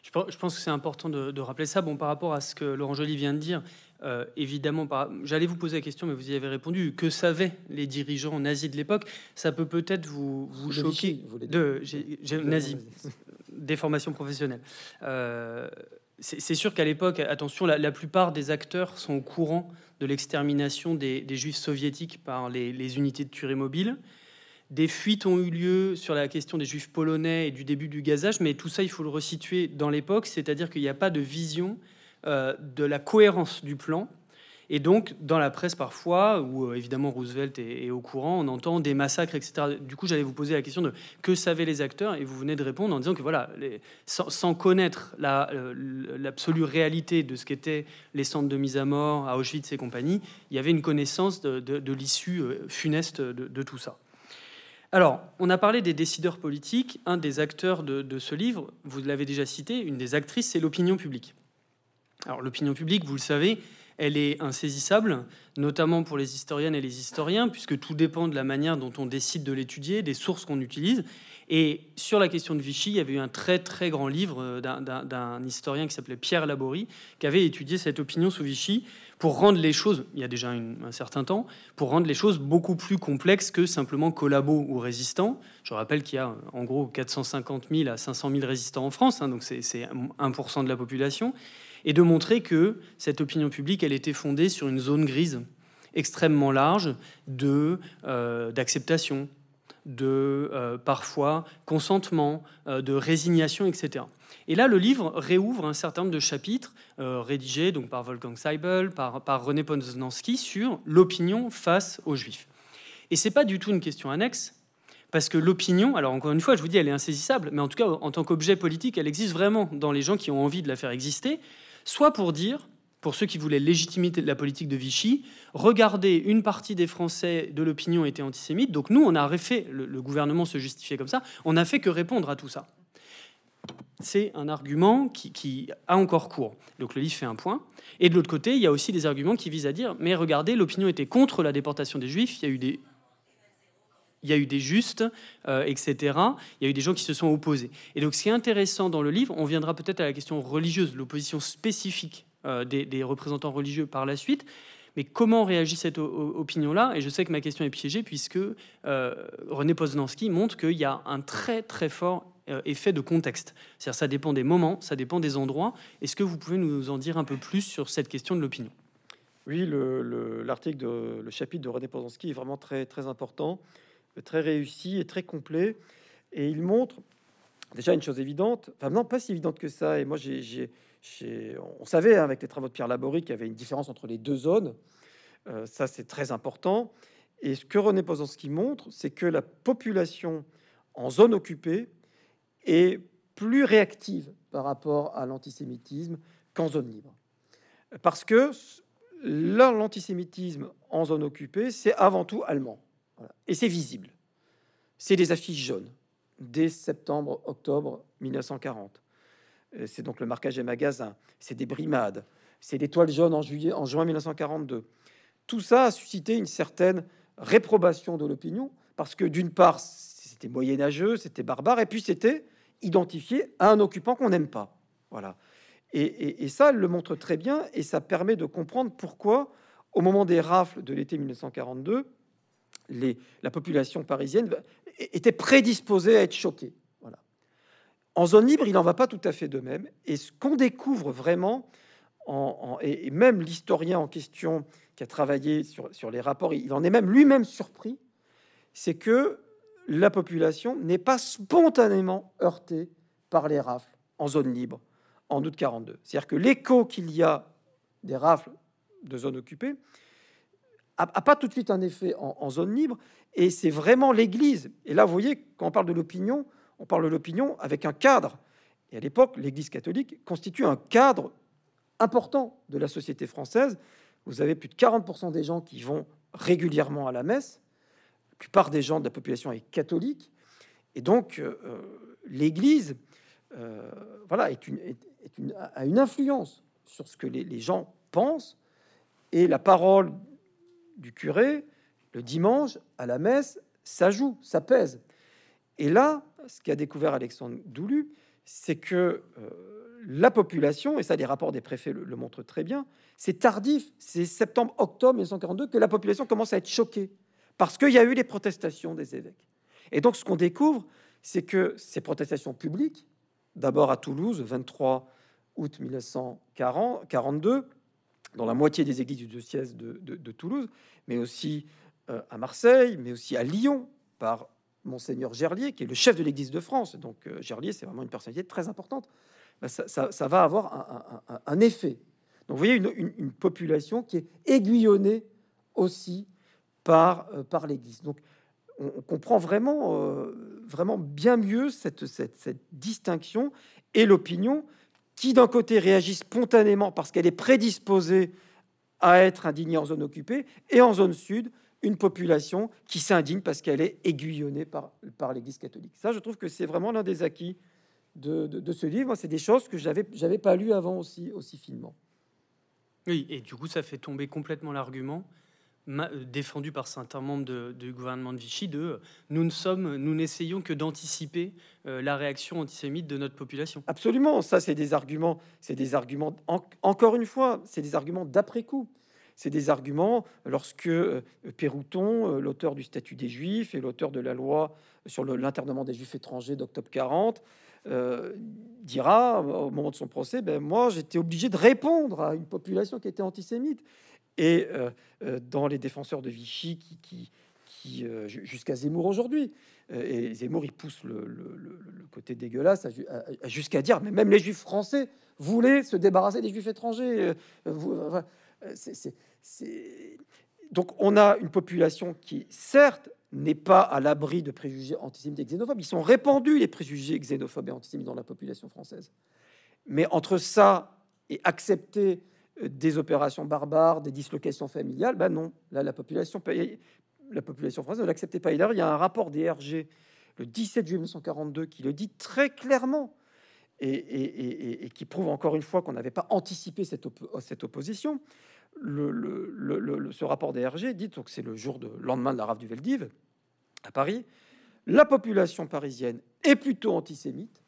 Je pense que c'est important de, rappeler ça. Bon, par rapport à ce que Laurent Joly vient de dire, euh, évidemment, j'allais vous poser la question, mais vous y avez répondu. Que savaient les dirigeants nazis de l'époque? Ça peut peut-être vous, vous choquer. de nazi, déformation professionnelle. Euh, c'est sûr qu'à l'époque, attention, la, plupart des acteurs sont au courant de l'extermination des, juifs soviétiques par les, les, unités de tuerie mobile. Des fuites ont eu lieu sur la question des juifs polonais et du début du gazage, mais tout ça, il faut le resituer dans l'époque, c'est-à-dire qu'il n'y a pas de vision euh, de la cohérence du plan. Et donc, dans la presse parfois, où euh, évidemment Roosevelt est, au courant, on entend des massacres, etc. Du coup, j'allais vous poser la question de que savaient les acteurs, et vous venez de répondre en disant que voilà, sans, connaître l'absolue réalité de ce qu'étaient les centres de mise à mort à Auschwitz et compagnie, il y avait une connaissance de, l'issue euh, funeste de tout ça. Alors, on a parlé des décideurs politiques. Un des acteurs de, ce livre, vous l'avez déjà cité, une des actrices, c'est l'opinion publique. Alors, l'opinion publique, vous le savez, elle est insaisissable, notamment pour les historiennes et les historiens, puisque tout dépend de la manière dont on décide de l'étudier, des sources qu'on utilise. Et sur la question de Vichy, il y avait eu un très très grand livre euh, d'un historien qui s'appelait Pierre Laborie, qui avait étudié cette opinion sous Vichy pour rendre les choses, il y a déjà un certain temps, pour rendre les choses beaucoup plus complexes que simplement collabos ou résistants. Je rappelle qu'il y a en gros 450 000 à 500 000 résistants en France, hein, donc c'est 1% de la population, et de montrer que cette opinion publique, elle était fondée sur une zone grise extrêmement large de euh, d'acceptation, de euh, parfois consentement, euh, de résignation, etc. Et là, le livre réouvre un certain nombre de chapitres rédigés donc par Wolfgang Seibel, par, par René Poznanski sur l'opinion face aux Juifs. Et c'est pas du tout une question annexe, parce que l'opinion, alors encore une fois, je vous dis, elle est insaisissable, mais en tout cas, en tant qu'objet politique, elle existe vraiment dans les gens qui ont envie de la faire exister, soit pour dire, pour ceux qui voulaient légitimer la politique de Vichy, regardez, une partie des Français de l'opinion était antisémite, donc nous, on a fait, le, gouvernement se justifiait comme ça, on n'a fait que répondre à tout ça c'est un argument qui, a encore cours. Donc le livre fait un point. Et de l'autre côté, il y a aussi des arguments qui visent à dire, mais regardez, l'opinion était contre la déportation des Juifs, il y a eu des... Il y a eu des justes, euh, etc. Il y a eu des gens qui se sont opposés. Et donc, ce qui est intéressant dans le livre, on viendra peut-être à la question religieuse, l'opposition spécifique euh, des, représentants religieux par la suite. Mais comment réagit cette opinion-là? Et je sais que ma question est piégée puisque euh, René Poznanski montre qu'il y a un très très fort effet de contexte. C'est-à-dire ça dépend des moments, ça dépend des endroits. Est-ce que vous pouvez nous en dire un peu plus sur cette question de l'opinion? Oui, l'article, le, le, chapitre de René Poznanski est vraiment très, très important, très réussi et très complet. Et il montre déjà une chose évidente, enfin non, pas si évidente que ça. Et moi, j'ai, on savait hein, avec les travaux de Pierre Laborie qu'il y avait une différence entre les deux zones. Euh, ça, c'est très important. Et ce que René Poznanski montre, c'est que la population en zone occupée est plus réactive par rapport à l'antisémitisme qu'en zone libre. Parce que l'antisémitisme en zone occupée, c'est avant tout allemand. Et c'est visible. C'est des affiches jaunes dès septembre-octobre 1940. C'est donc le marquage des magasins, c'est des brimades, c'est des toiles jaunes en, juillet, en juin 1942. Tout ça a suscité une certaine réprobation de l'opinion, parce que d'une part, c'était moyenâgeux, c'était barbare, et puis c'était identifié à un occupant qu'on n'aime pas. Voilà. Et, ça, elle le montre très bien, et ça permet de comprendre pourquoi, au moment des rafles de l'été 1942, les, la population parisienne était prédisposée à être choquée. Voilà. En zone libre, il n'en va pas tout à fait de même. Et ce qu'on découvre vraiment, en, et même l'historien en question qui a travaillé sur, les rapports, il en est même lui-même surpris, c'est que la population n'est pas spontanément heurtée par les rafles en zone libre en août 42. C'est-à-dire que l'écho qu'il y a des rafles de zone occupée a, pas tout de suite un effet en, zone libre, et c'est vraiment l'Église. Et là, vous voyez, quand on parle de l'opinion, on parle de l'opinion avec un cadre. Et à l'époque, l'Église catholique constitue un cadre important de la société française. Vous avez plus de 40% des gens qui vont régulièrement à la messe plupart des gens de la population est catholique, et donc euh, l'Église, euh, voilà, est une, a une influence sur ce que les, gens pensent, et la parole du curé le dimanche à la messe, ça joue, ça pèse. Et là, ce qu'a découvert Alexandre Doulu, c'est que euh, la population, et ça les rapports des préfets le, montrent très bien, c'est tardif, c'est septembre-octobre 1942 que la population commence à être choquée, parce qu'il y a eu les protestations des évêques. Et donc ce qu'on découvre, c'est que ces protestations publiques, d'abord à Toulouse, 23 août 1942, dans la moitié des églises du diocèse de, Toulouse, mais aussi euh, à Marseille, mais aussi à Lyon, par Monseigneur Gerlier, qui est le chef de l'Église de France. Donc euh, Gerlier, c'est vraiment une personnalité très importante. Ben, ça, va avoir un, effet. Donc vous voyez une, population qui est aiguillonnée aussi par, euh, par l'Église. Donc on, comprend vraiment, euh, vraiment bien mieux cette, cette distinction et l'opinion qui d'un côté réagit spontanément parce qu'elle est prédisposée à être indignée en zone occupée et en zone sud une population qui s'indigne parce qu'elle est aiguillonnée par, par l'Église catholique. Ça, je trouve que c'est vraiment l'un des acquis de, ce livre. C'est des choses que j'avais pas lu avant aussi aussi finement. Oui, et du coup, ça fait tomber complètement l'argument défendu par certains membres du gouvernement de Vichy de euh, nous ne sommes, nous n'essayons que d'anticiper euh, la réaction antisémite de notre population. Absolument, ça c'est des arguments, c'est des arguments encore une fois, c'est des arguments d'après coup. C'est des arguments lorsque euh, Pérouton, euh, l'auteur du statut des Juifs et l'auteur de la loi sur l'internement des Juifs étrangers d'octobre 40, euh, dira au moment de son procès, ben moi j'étais obligé de répondre à une population qui était antisémite. Et dans les défenseurs de Vichy, qui, qui, jusqu'à Zemmour aujourd'hui, et Zemmour il pousse le, côté dégueulasse jusqu'à dire, mais même les Juifs français voulaient se débarrasser des Juifs étrangers. Euh, donc on a une population qui, certes, n'est pas à l'abri de préjugés antisémites et xénophobes. Ils sont répandus, les préjugés xénophobes et antisémites dans la population française. Mais entre ça et accepter euh, des opérations barbares, des dislocations familiales, ben non. Là, la population, la population française ne l'acceptait pas. il y a un rapport des RG le 17 juillet 1942 qui le dit très clairement et, qui prouve encore une fois qu'on n'avait pas anticipé cette, cette opposition le, ce rapport des RG dit, donc c'est le jour de lendemain de la rafle du Veldiv à Paris, la population parisienne est plutôt antisémite,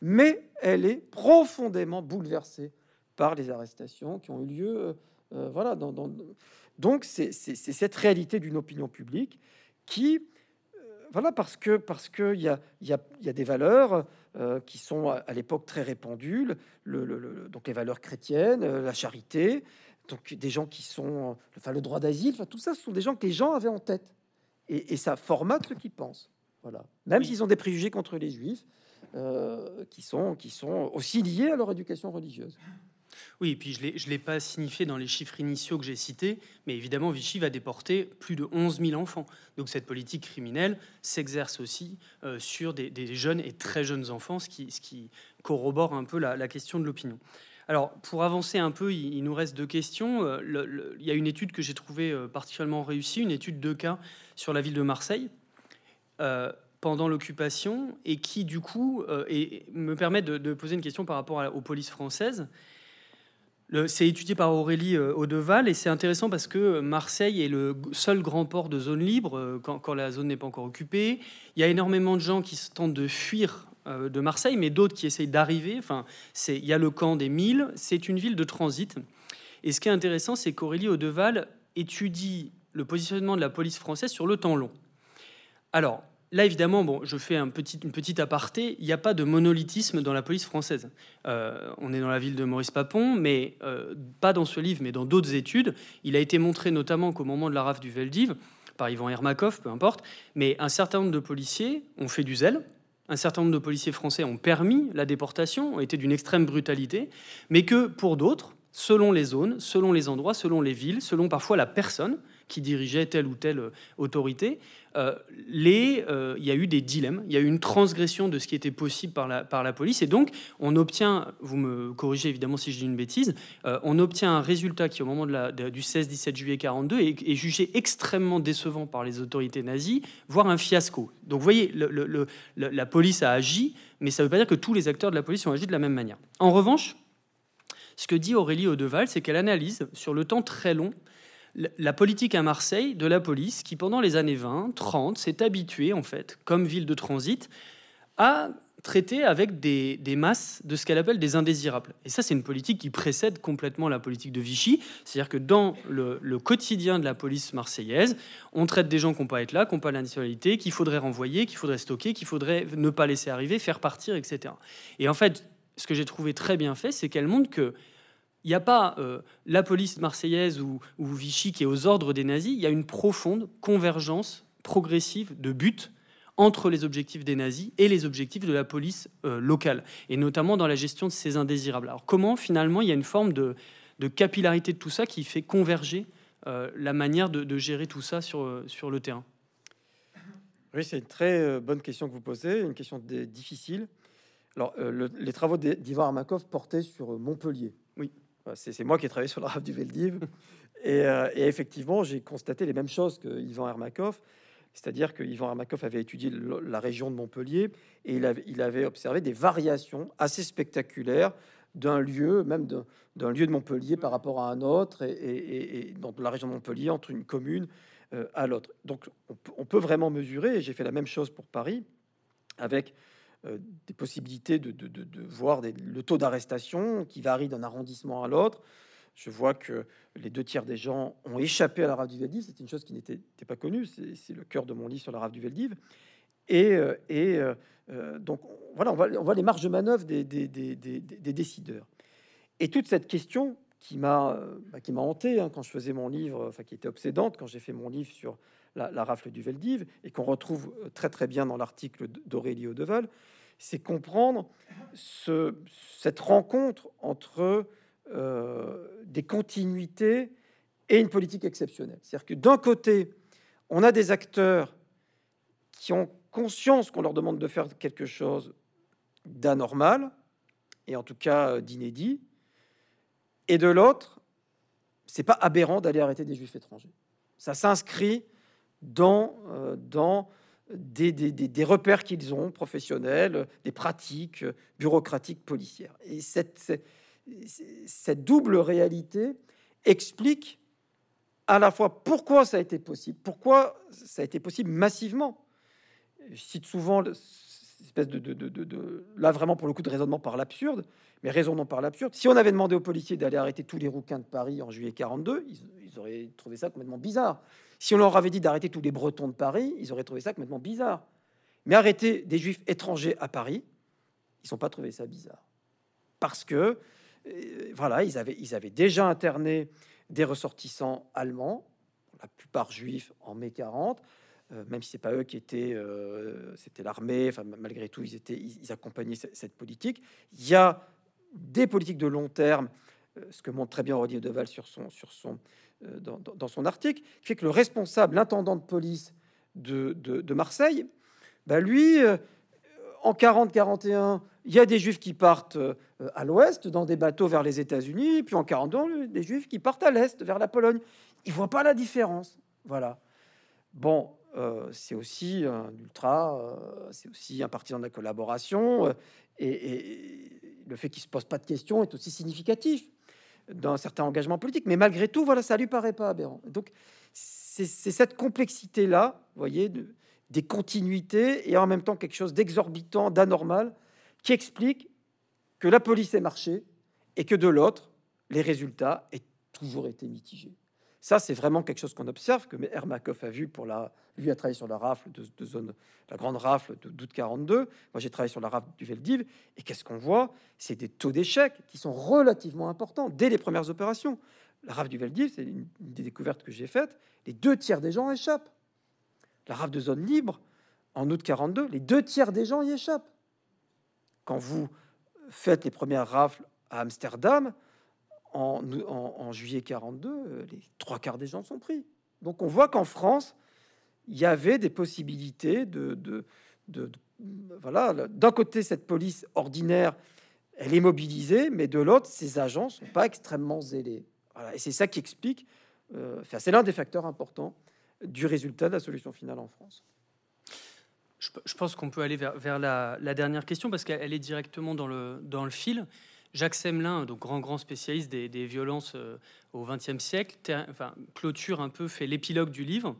mais elle est profondément bouleversée par les arrestations qui ont eu lieu. Euh, euh, voilà, dans, donc c'est cette réalité d'une opinion publique qui, euh, voilà, parce que parce que il y a, y, a, y a des valeurs qui sont à, l'époque très répandues, le, donc les valeurs chrétiennes, la charité, donc des gens qui sont, enfin le droit d'asile, enfin tout ça, ce sont des gens que les gens avaient en tête, et, ça formate ce qu'ils pensent. Voilà. Même s'ils ont des préjugés contre les juifs, qui sont qui sont aussi liés à leur éducation religieuse. Oui, et puis je ne l'ai pas signifié dans les chiffres initiaux que j'ai cités, mais évidemment, Vichy va déporter plus de 11 000 enfants. Donc cette politique criminelle s'exerce aussi euh, sur des, jeunes et très jeunes enfants, ce qui, corrobore un peu la, question de l'opinion. Alors, pour avancer un peu, il, nous reste deux questions. Euh, il y a une étude que j'ai trouvée euh, particulièrement réussie, une étude de cas sur la ville de Marseille pendant l'occupation, et qui, du coup, me permet de, poser une question par rapport aux polices françaises. C'est étudié par Aurélie Audeval et c'est intéressant parce que Marseille est le seul grand port de zone libre quand, quand la zone n'est pas encore occupée. Il y a énormément de gens qui tentent de fuir euh, de Marseille, mais d'autres qui essayent d'arriver. Enfin, il y a le camp des Mille, c'est une ville de transit. Et ce qui est intéressant, c'est qu'Aurélie Audeval étudie le positionnement de la police française sur le temps long. Alors, là, évidemment, bon, je fais un petit, une petite aparté, il n'y a pas de monolithisme dans la police française. Euh, on est dans la ville de Maurice Papon, mais euh, pas dans ce livre, mais dans d'autres études. Il a été montré notamment qu'au moment de la rafle du Veldiv, par Ivan Hermakov, peu importe, mais un certain nombre de policiers ont fait du zèle, un certain nombre de policiers français ont permis la déportation, ont été d'une extrême brutalité, mais que pour d'autres, selon les zones, selon les endroits, selon les villes, selon parfois la personne qui dirigeait telle ou telle euh, autorité, euh, euh, il y a eu des dilemmes, il y a eu une transgression de ce qui était possible par la, par la police, et donc on obtient, vous me corrigez évidemment si je dis une bêtise, on obtient un résultat qui au moment de la, du 16-17 juillet 42 est, jugé extrêmement décevant par les autorités nazies, voire un fiasco. Donc vous voyez, le, la police a agi, mais ça ne veut pas dire que tous les acteurs de la police ont agi de la même manière. En revanche, ce que dit Aurélie Audeval, c'est qu'elle analyse sur le temps très long la politique à Marseille de la police qui, pendant les années 20, 30, s'est habituée, en fait, comme ville de transit, à traiter avec des, masses de ce qu'elle appelle des indésirables. Et ça, c'est une politique qui précède complètement la politique de Vichy. C'est-à-dire que dans le, quotidien de la police marseillaise, on traite des gens qui n'ont pas être là, qui n'ont pas la nationalité, qu'il faudrait renvoyer, qu'il faudrait stocker, qu'il faudrait ne pas laisser arriver, faire partir, etc. Et en fait, ce que j'ai trouvé très bien fait, c'est qu'elle montre que il n'y a pas euh, la police marseillaise ou, Vichy qui est aux ordres des nazis, il y a une profonde convergence progressive de buts entre les objectifs des nazis et les objectifs de la police euh, locale, et notamment dans la gestion de ces indésirables. Alors comment finalement il y a une forme de, capillarité de tout ça qui fait converger euh, la manière de, gérer tout ça sur, sur le terrain? Oui, c'est une très bonne question que vous posez, une question difficile. Alors, les travaux d'Ivan Armakov portaient sur Montpellier. C'est moi qui ai travaillé sur la rave du Veldiv. et, et, effectivement, j'ai constaté les mêmes choses que Ivan Armakov. C'est-à-dire que Yvan Armakov avait étudié la région de Montpellier et il avait, observé des variations assez spectaculaires d'un lieu, même d'un lieu de Montpellier par rapport à un autre, et, dans la région de Montpellier, entre une commune euh, à l'autre. Donc on, peut vraiment mesurer, et j'ai fait la même chose pour Paris, avec euh, des possibilités de, voir le taux d'arrestation qui varie d'un arrondissement à l'autre, je vois que les deux tiers des gens ont échappé à la rave du Veldiv. C'est une chose qui n'était pas connue. C'est le cœur de mon livre sur la rave du Veldiv. Et, euh, et euh, euh, donc, voilà, on voit, on voit, les marges de manœuvre des, des, des, des, décideurs. Et toute cette question qui m'a bah, qui m'a hanté hein, quand je faisais mon livre, enfin qui était obsédante quand j'ai fait mon livre sur la, rafle du Veldiv et qu'on retrouve très très bien dans l'article d'Aurélie Audeval, c'est comprendre ce, cette rencontre entre euh, des continuités et une politique exceptionnelle. C'est-à-dire que d'un côté, on a des acteurs qui ont conscience qu'on leur demande de faire quelque chose d'anormal, et en tout cas euh, d'inédit, et de l'autre, c'est pas aberrant d'aller arrêter des juifs étrangers. Ça s'inscrit dans, euh, dans des, des, des, repères qu'ils ont professionnels, des pratiques bureaucratiques policières. Et cette, cette double réalité explique à la fois pourquoi ça a été possible, pourquoi ça a été possible massivement. Je cite souvent espèce de, de, de, là vraiment pour le coup de raisonnement par l'absurde, mais raisonnons par l'absurde. Si on avait demandé aux policiers d'aller arrêter tous les rouquins de Paris en juillet 42, ils, ils, auraient trouvé ça complètement bizarre. Si on leur avait dit d'arrêter tous les Bretons de Paris, ils auraient trouvé ça complètement bizarre. Mais arrêter des Juifs étrangers à Paris, ils n'ont pas trouvé ça bizarre, parce que voilà, ils avaient, déjà interné des ressortissants allemands, la plupart juifs en mai 40, euh, même si c'est pas eux qui étaient, euh, c'était l'armée. Enfin, malgré tout, ils étaient, ils, accompagnaient cette, politique. Il y a des politiques de long terme, euh, ce que montre très bien Rodier Deval sur son, sur son, dans, son article, qui fait que le responsable, l'intendant de police de, Marseille, bah lui, en 40-41, il y a des juifs qui partent euh, à l'ouest dans des bateaux vers les États-Unis, puis en 42, des juifs qui partent à l'est vers la Pologne. Ils voient pas la différence. Voilà. Bon, euh, c'est aussi un ultra, euh, c'est aussi un partisan de la collaboration, et, le fait qu'il se pose pas de questions est aussi significatif d'un certain engagement politique. Mais malgré tout, voilà, ça lui paraît pas aberrant. Donc, c'est cette complexité-là, voyez, de, des continuités et en même temps quelque chose d'exorbitant, d'anormal, qui explique que la police est marché et que de l'autre, les résultats aient toujours été mitigés. Ça, c'est vraiment quelque chose qu'on observe, que Hermakov a vu pour la... Lui a travaillé sur la rafle de, zone, la grande rafle d'août 42. Moi, j'ai travaillé sur la rafle du Veldiv. Et qu'est-ce qu'on voit? C'est des taux d'échec qui sont relativement importants dès les premières opérations. La rafle du Veldiv, c'est une des découvertes que j'ai faites. Les deux tiers des gens échappent la rafle de zone libre, en août 42, les deux tiers des gens y échappent. Quand vous faites les premières rafles à Amsterdam, en, juillet 42, les trois quarts des gens sont pris. Donc on voit qu'en France, il y avait des possibilités de, voilà, d'un côté cette police ordinaire, elle est mobilisée, mais de l'autre, ces agents sont pas extrêmement zélés. Et c'est ça qui explique, euh, c'est l'un des facteurs importants du résultat de la solution finale en France. Je, pense qu'on peut aller vers, la, dernière question parce qu'elle est directement dans le fil. Jacques Semelin, donc grand grand spécialiste des, violences euh, au XXe siècle, clôture un peu, fait l'épilogue du livre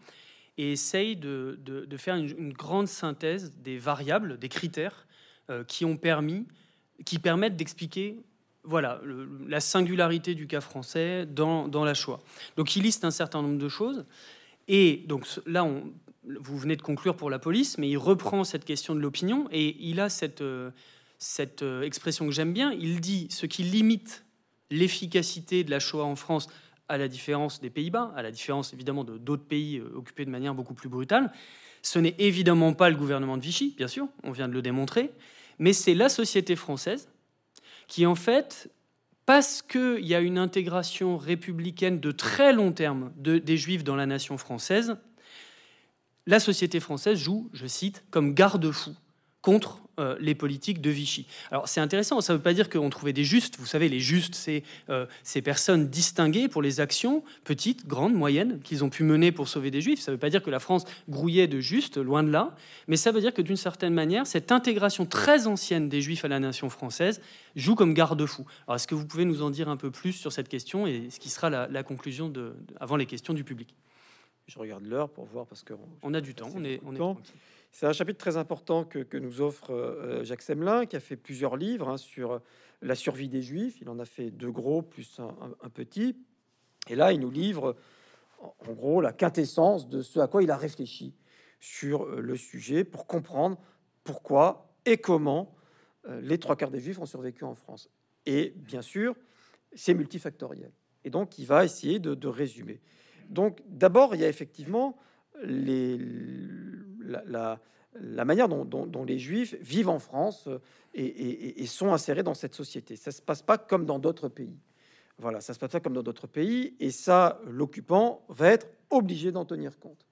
et essaye de, faire une, grande synthèse des variables, des critères qui ont permis, qui permettent d'expliquer voilà, la singularité du cas français dans, dans, la Shoah. Donc il liste un certain nombre de choses. Et donc là, on, vous venez de conclure pour la police, mais il reprend cette question de l'opinion et il a cette, euh, cette euh, expression que j'aime bien. Il dit ce qui limite l'efficacité de la Shoah en France, à la différence des Pays-Bas, à la différence évidemment de d'autres pays euh, occupés de manière beaucoup plus brutale, ce n'est évidemment pas le gouvernement de Vichy, bien sûr, on vient de le démontrer, mais c'est la société française qui en fait, parce qu'il y a une intégration républicaine de très long terme des juifs dans la nation française, la société française joue, je cite, comme garde-fou contre euh, les politiques de Vichy. Alors c'est intéressant, ça ne veut pas dire qu'on trouvait des justes, vous savez, les justes, c'est euh, ces personnes distinguées pour les actions petites, grandes, moyennes, qu'ils ont pu mener pour sauver des juifs. Ça ne veut pas dire que la France grouillait de justes, loin de là, mais ça veut dire que d'une certaine manière, cette intégration très ancienne des juifs à la nation française joue comme garde-fou. Alors est-ce que vous pouvez nous en dire un peu plus sur cette question et ce qui sera la, conclusion de, avant les questions du public? Je regarde l'heure pour voir parce qu'on on a du temps, on est, on est c'est un chapitre très important que, nous offre euh, Jacques Semelin, qui a fait plusieurs livres hein, sur la survie des Juifs. Il en a fait deux gros plus un, petit. Et là, il nous livre en gros la quintessence de ce à quoi il a réfléchi sur euh, le sujet pour comprendre pourquoi et comment euh, les trois quarts des Juifs ont survécu en France. Et bien sûr, c'est multifactoriel. Et donc, il va essayer de, de résumer. Donc, d'abord, il y a effectivement les, la, manière dont, les Juifs vivent en France euh, et, sont insérés dans cette société. Ça se passe pas comme dans d'autres pays. Voilà, ça se passe pas comme dans d'autres pays, et ça, l'occupant va être obligé d'en tenir compte.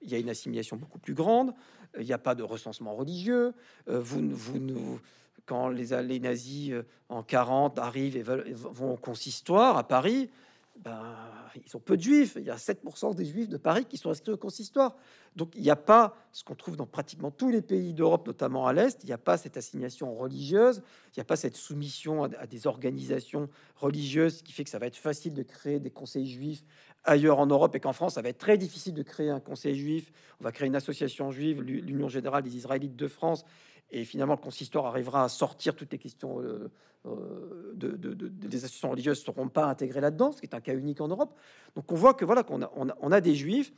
Il y a une assimilation beaucoup plus grande. Il n'y a pas de recensement religieux. Euh, vous, vous, quand les, les nazis euh, en 40 arrivent et vont au consistoire à Paris, ben, ils sont peu de juifs. Il y a 7% des juifs de Paris qui sont inscrits au consistoire. Donc il n'y a pas ce qu'on trouve dans pratiquement tous les pays d'Europe, notamment à l'Est, il n'y a pas cette assignation religieuse, il n'y a pas cette soumission à, des organisations religieuses, qui fait que ça va être facile de créer des conseils juifs ailleurs en Europe et qu'en France, ça va être très difficile de créer un conseil juif. On va créer une association juive, l'Union générale des Israélites de France, et finalement le consistoire arrivera à sortir toutes les questions euh, euh, de, des associations religieuses ne seront pas intégrées là-dedans, ce qui est un cas unique en Europe. Donc on voit que voilà qu'on a, on a, des juifs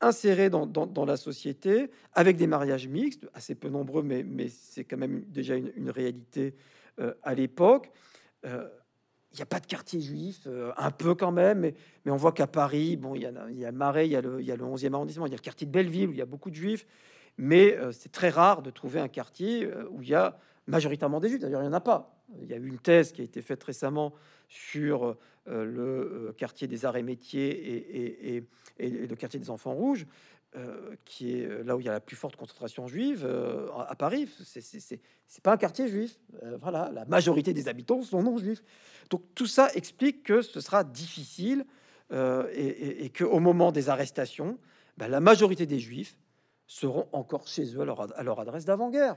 insérés dans, dans, la société avec des mariages mixtes, assez peu nombreux, mais, mais c'est quand même déjà une, réalité euh, à l'époque. Il n'y a pas de quartier juif, un peu quand même, mais, on voit qu'à Paris, bon, il y a, a Marais, il y a, le, il y a le 11e arrondissement, il y a le quartier de Belleville où il y a beaucoup de juifs mais euh, c'est très rare de trouver un quartier euh, où il y a majoritairement des juifs. D'ailleurs, il n'y en a pas. Il y a eu une thèse qui a été faite récemment sur euh, le quartier des arts et métiers et, le quartier des enfants rouges, qui est là où il y a la plus forte concentration juive à Paris. C'est pas un quartier juif. voilà, la majorité des habitants sont non juifs. Donc tout ça explique que ce sera difficile et, et qu'au moment des arrestations, ben, la majorité des juifs seront encore chez eux à leur, adresse d'avant-guerre.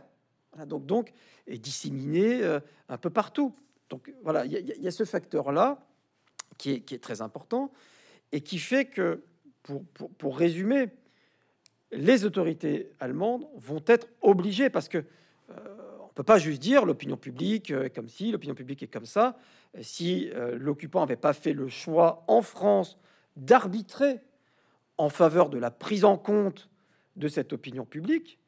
donc, donc, et disséminés euh, un peu partout. Donc voilà, il y, a ce facteur-là qui est, très important et qui fait que, pour, résumer, les autorités allemandes vont être obligées parce que euh, on peut pas juste dire l'opinion publique est comme si, l'opinion publique est comme ça. Si euh, l'occupant n'avait pas fait le choix en France d'arbitrer en faveur de la prise en compte de cette opinion publique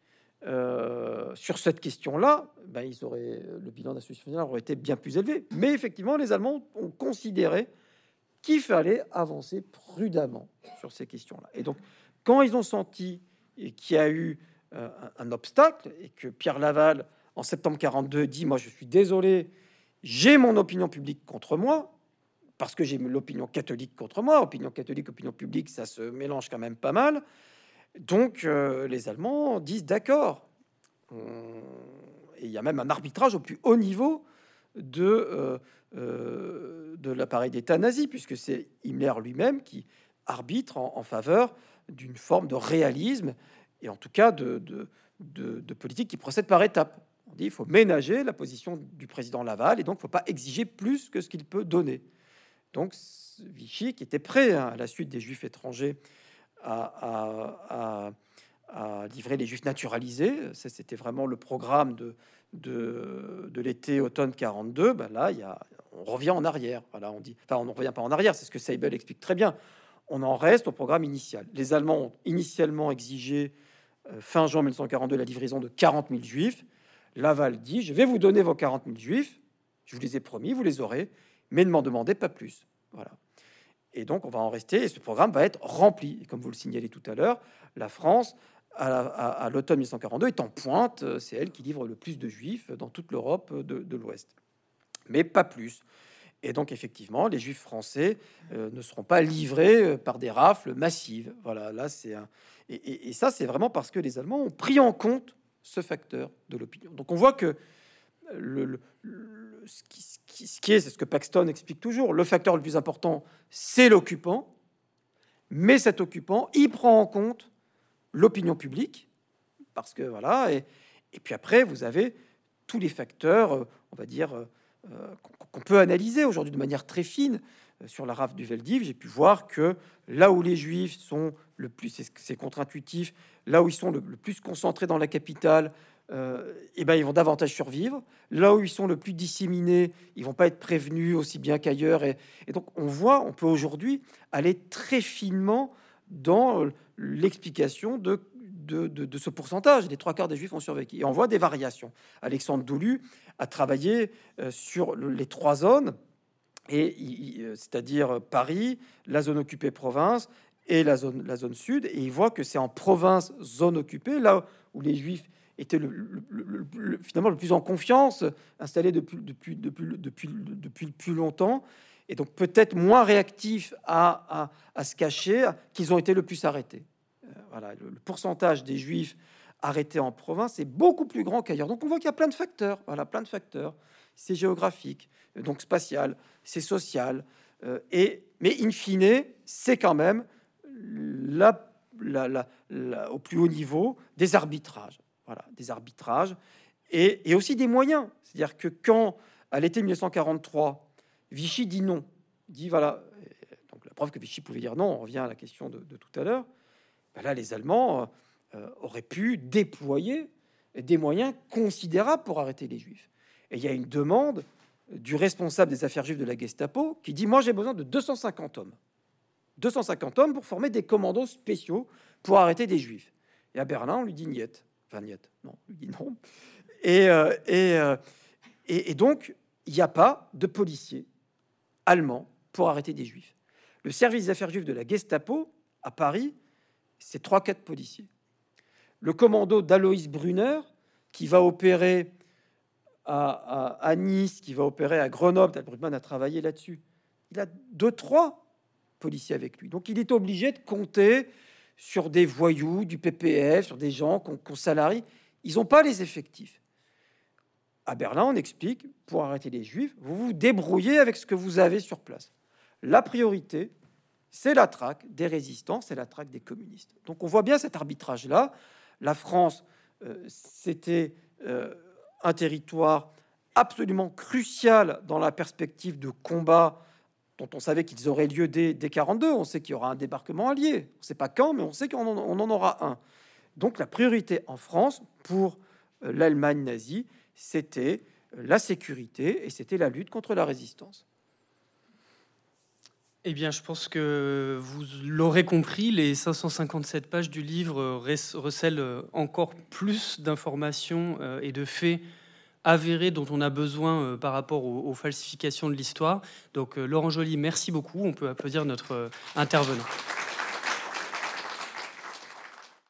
euh, sur cette question-là, ben, ils auraient, le bilan aurait été bien plus élevé. Mais effectivement, les Allemands ont considéré qu'il fallait avancer prudemment sur ces questions-là. Et donc, quand ils ont senti qu'il y a eu euh, un, obstacle et que Pierre Laval, en septembre 42, dit Moi, je suis désolé, j'ai mon opinion publique contre moi, parce que j'ai l'opinion catholique contre moi. Opinion catholique, opinion publique, ça se mélange quand même pas mal. Donc euh, les Allemands disent d'accord. Et il y a même un arbitrage au plus haut niveau de, euh, de l'appareil d'État nazi, puisque c'est Himmler lui-même qui arbitre en, faveur d'une forme de réalisme et en tout cas de, politique qui procède par étapes. On dit il faut ménager la position du président Laval et donc il ne faut pas exiger plus que ce qu'il peut donner. Donc Vichy, qui était prêt hein, à la suite des Juifs étrangers à, livrer les juifs naturalisés. C'était vraiment le programme de l'été automne 42. Ben là, il y a, on revient en arrière. Voilà, on dit, enfin, on ne revient pas en arrière, c'est ce que Seibel explique très bien. On en reste au programme initial. Les Allemands ont initialement exigé euh, fin juin 1942 la livraison de 40 000 juifs. Laval dit Je vais vous donner vos 40 000 juifs, je vous les ai promis, vous les aurez, mais ne m'en demandez pas plus. Voilà. Et donc, on va en rester et ce programme va être rempli. Comme vous le signalez tout à l'heure, la France, à, l'automne 1942, est en pointe. C'est elle qui livre le plus de juifs dans toute l'Europe de, l'Ouest. Mais pas plus. Et donc, effectivement, les juifs français euh, ne seront pas livrés euh, par des rafles massives. Voilà, là, c'est un. Et, ça, c'est vraiment parce que les Allemands ont pris en compte ce facteur de l'opinion. Donc, on voit que le, ce, qui, est, c'est ce que Paxton explique toujours, le facteur le plus important, c'est l'occupant, mais cet occupant, il prend en compte l'opinion publique, parce que voilà, et, puis après, vous avez tous les facteurs, euh, on va dire, qu'on peut analyser aujourd'hui de manière très fine. Sur la rafle du Veldiv, j'ai pu voir que là où les juifs sont le plus, c'est contre-intuitif, là où ils sont le plus concentrés dans la capitale, euh, eh ben, ils vont davantage survivre. Là où ils sont le plus disséminés, ils vont pas être prévenus aussi bien qu'ailleurs. Et, donc, on voit, on peut aujourd'hui aller très finement dans l'explication de, de, ce pourcentage. Les trois quarts des juifs ont survécu. Et on voit des variations. Alexandre Doulu a travaillé euh, sur les trois zones, et euh, c'est-à-dire Paris, la zone occupée province et la zone, la zone sud. Et il voit que c'est en province, zone occupée, là où les juifs était le, finalement le plus en confiance, installé depuis, depuis, depuis, depuis, depuis le plus longtemps, et donc peut-être moins réactif à, à, se cacher, qu'ils ont été le plus arrêtés. Euh, le, pourcentage des juifs arrêtés en province est beaucoup plus grand qu'ailleurs. Donc on voit qu'il y a plein de facteurs, voilà, plein de facteurs. C'est géographique, donc spatial, c'est social, euh, et, mais in fine, c'est quand même la, au plus haut niveau des arbitrages voilà, des arbitrages et, aussi des moyens. C'est-à-dire que quand, à l'été 1943, Vichy dit non, dit voilà, donc la preuve que Vichy pouvait dire non, on revient à la question de, tout à l'heure, ben là, les Allemands euh, auraient pu déployer des moyens considérables pour arrêter les Juifs. Et il y a une demande du responsable des affaires juives de la Gestapo qui dit Moi, j'ai besoin de 250 hommes. 250 hommes pour former des commandos spéciaux pour arrêter des Juifs. Et à Berlin, on lui dit Niet non, il dit non. Euh, euh, et, et, donc, il n'y a pas de policiers allemands pour arrêter des juifs. Le service des affaires juives de la Gestapo à Paris, c'est trois, quatre policiers. Le commando d'Aloïs Brunner, qui va opérer à, Nice, qui va opérer à Grenoble, Brutman a travaillé là-dessus. Il a deux, trois policiers avec lui. Donc il est obligé de compter sur des voyous du PPF, sur des gens qu'on salarie. Ils n'ont pas les effectifs. À Berlin, on explique, pour arrêter les juifs, vous vous débrouillez avec ce que vous avez sur place. La priorité, c'est la traque des résistants, c'est la traque des communistes. Donc on voit bien cet arbitrage-là. La France, euh, c'était euh, un territoire absolument crucial dans la perspective de combat dont on savait qu'ils auraient lieu dès, dès 42. On sait qu'il y aura un débarquement allié. On ne sait pas quand, mais on sait qu'on en, aura un. Donc la priorité en France pour euh, l'Allemagne nazie, c'était la sécurité et c'était la lutte contre la résistance. Eh bien, je pense que vous l'aurez compris, les 557 pages du livre recèlent encore plus d'informations euh, et de faits avéré dont on a besoin euh, par rapport aux, falsifications de l'histoire. Donc euh, Laurent Joly, merci beaucoup. On peut applaudir notre euh, intervenant.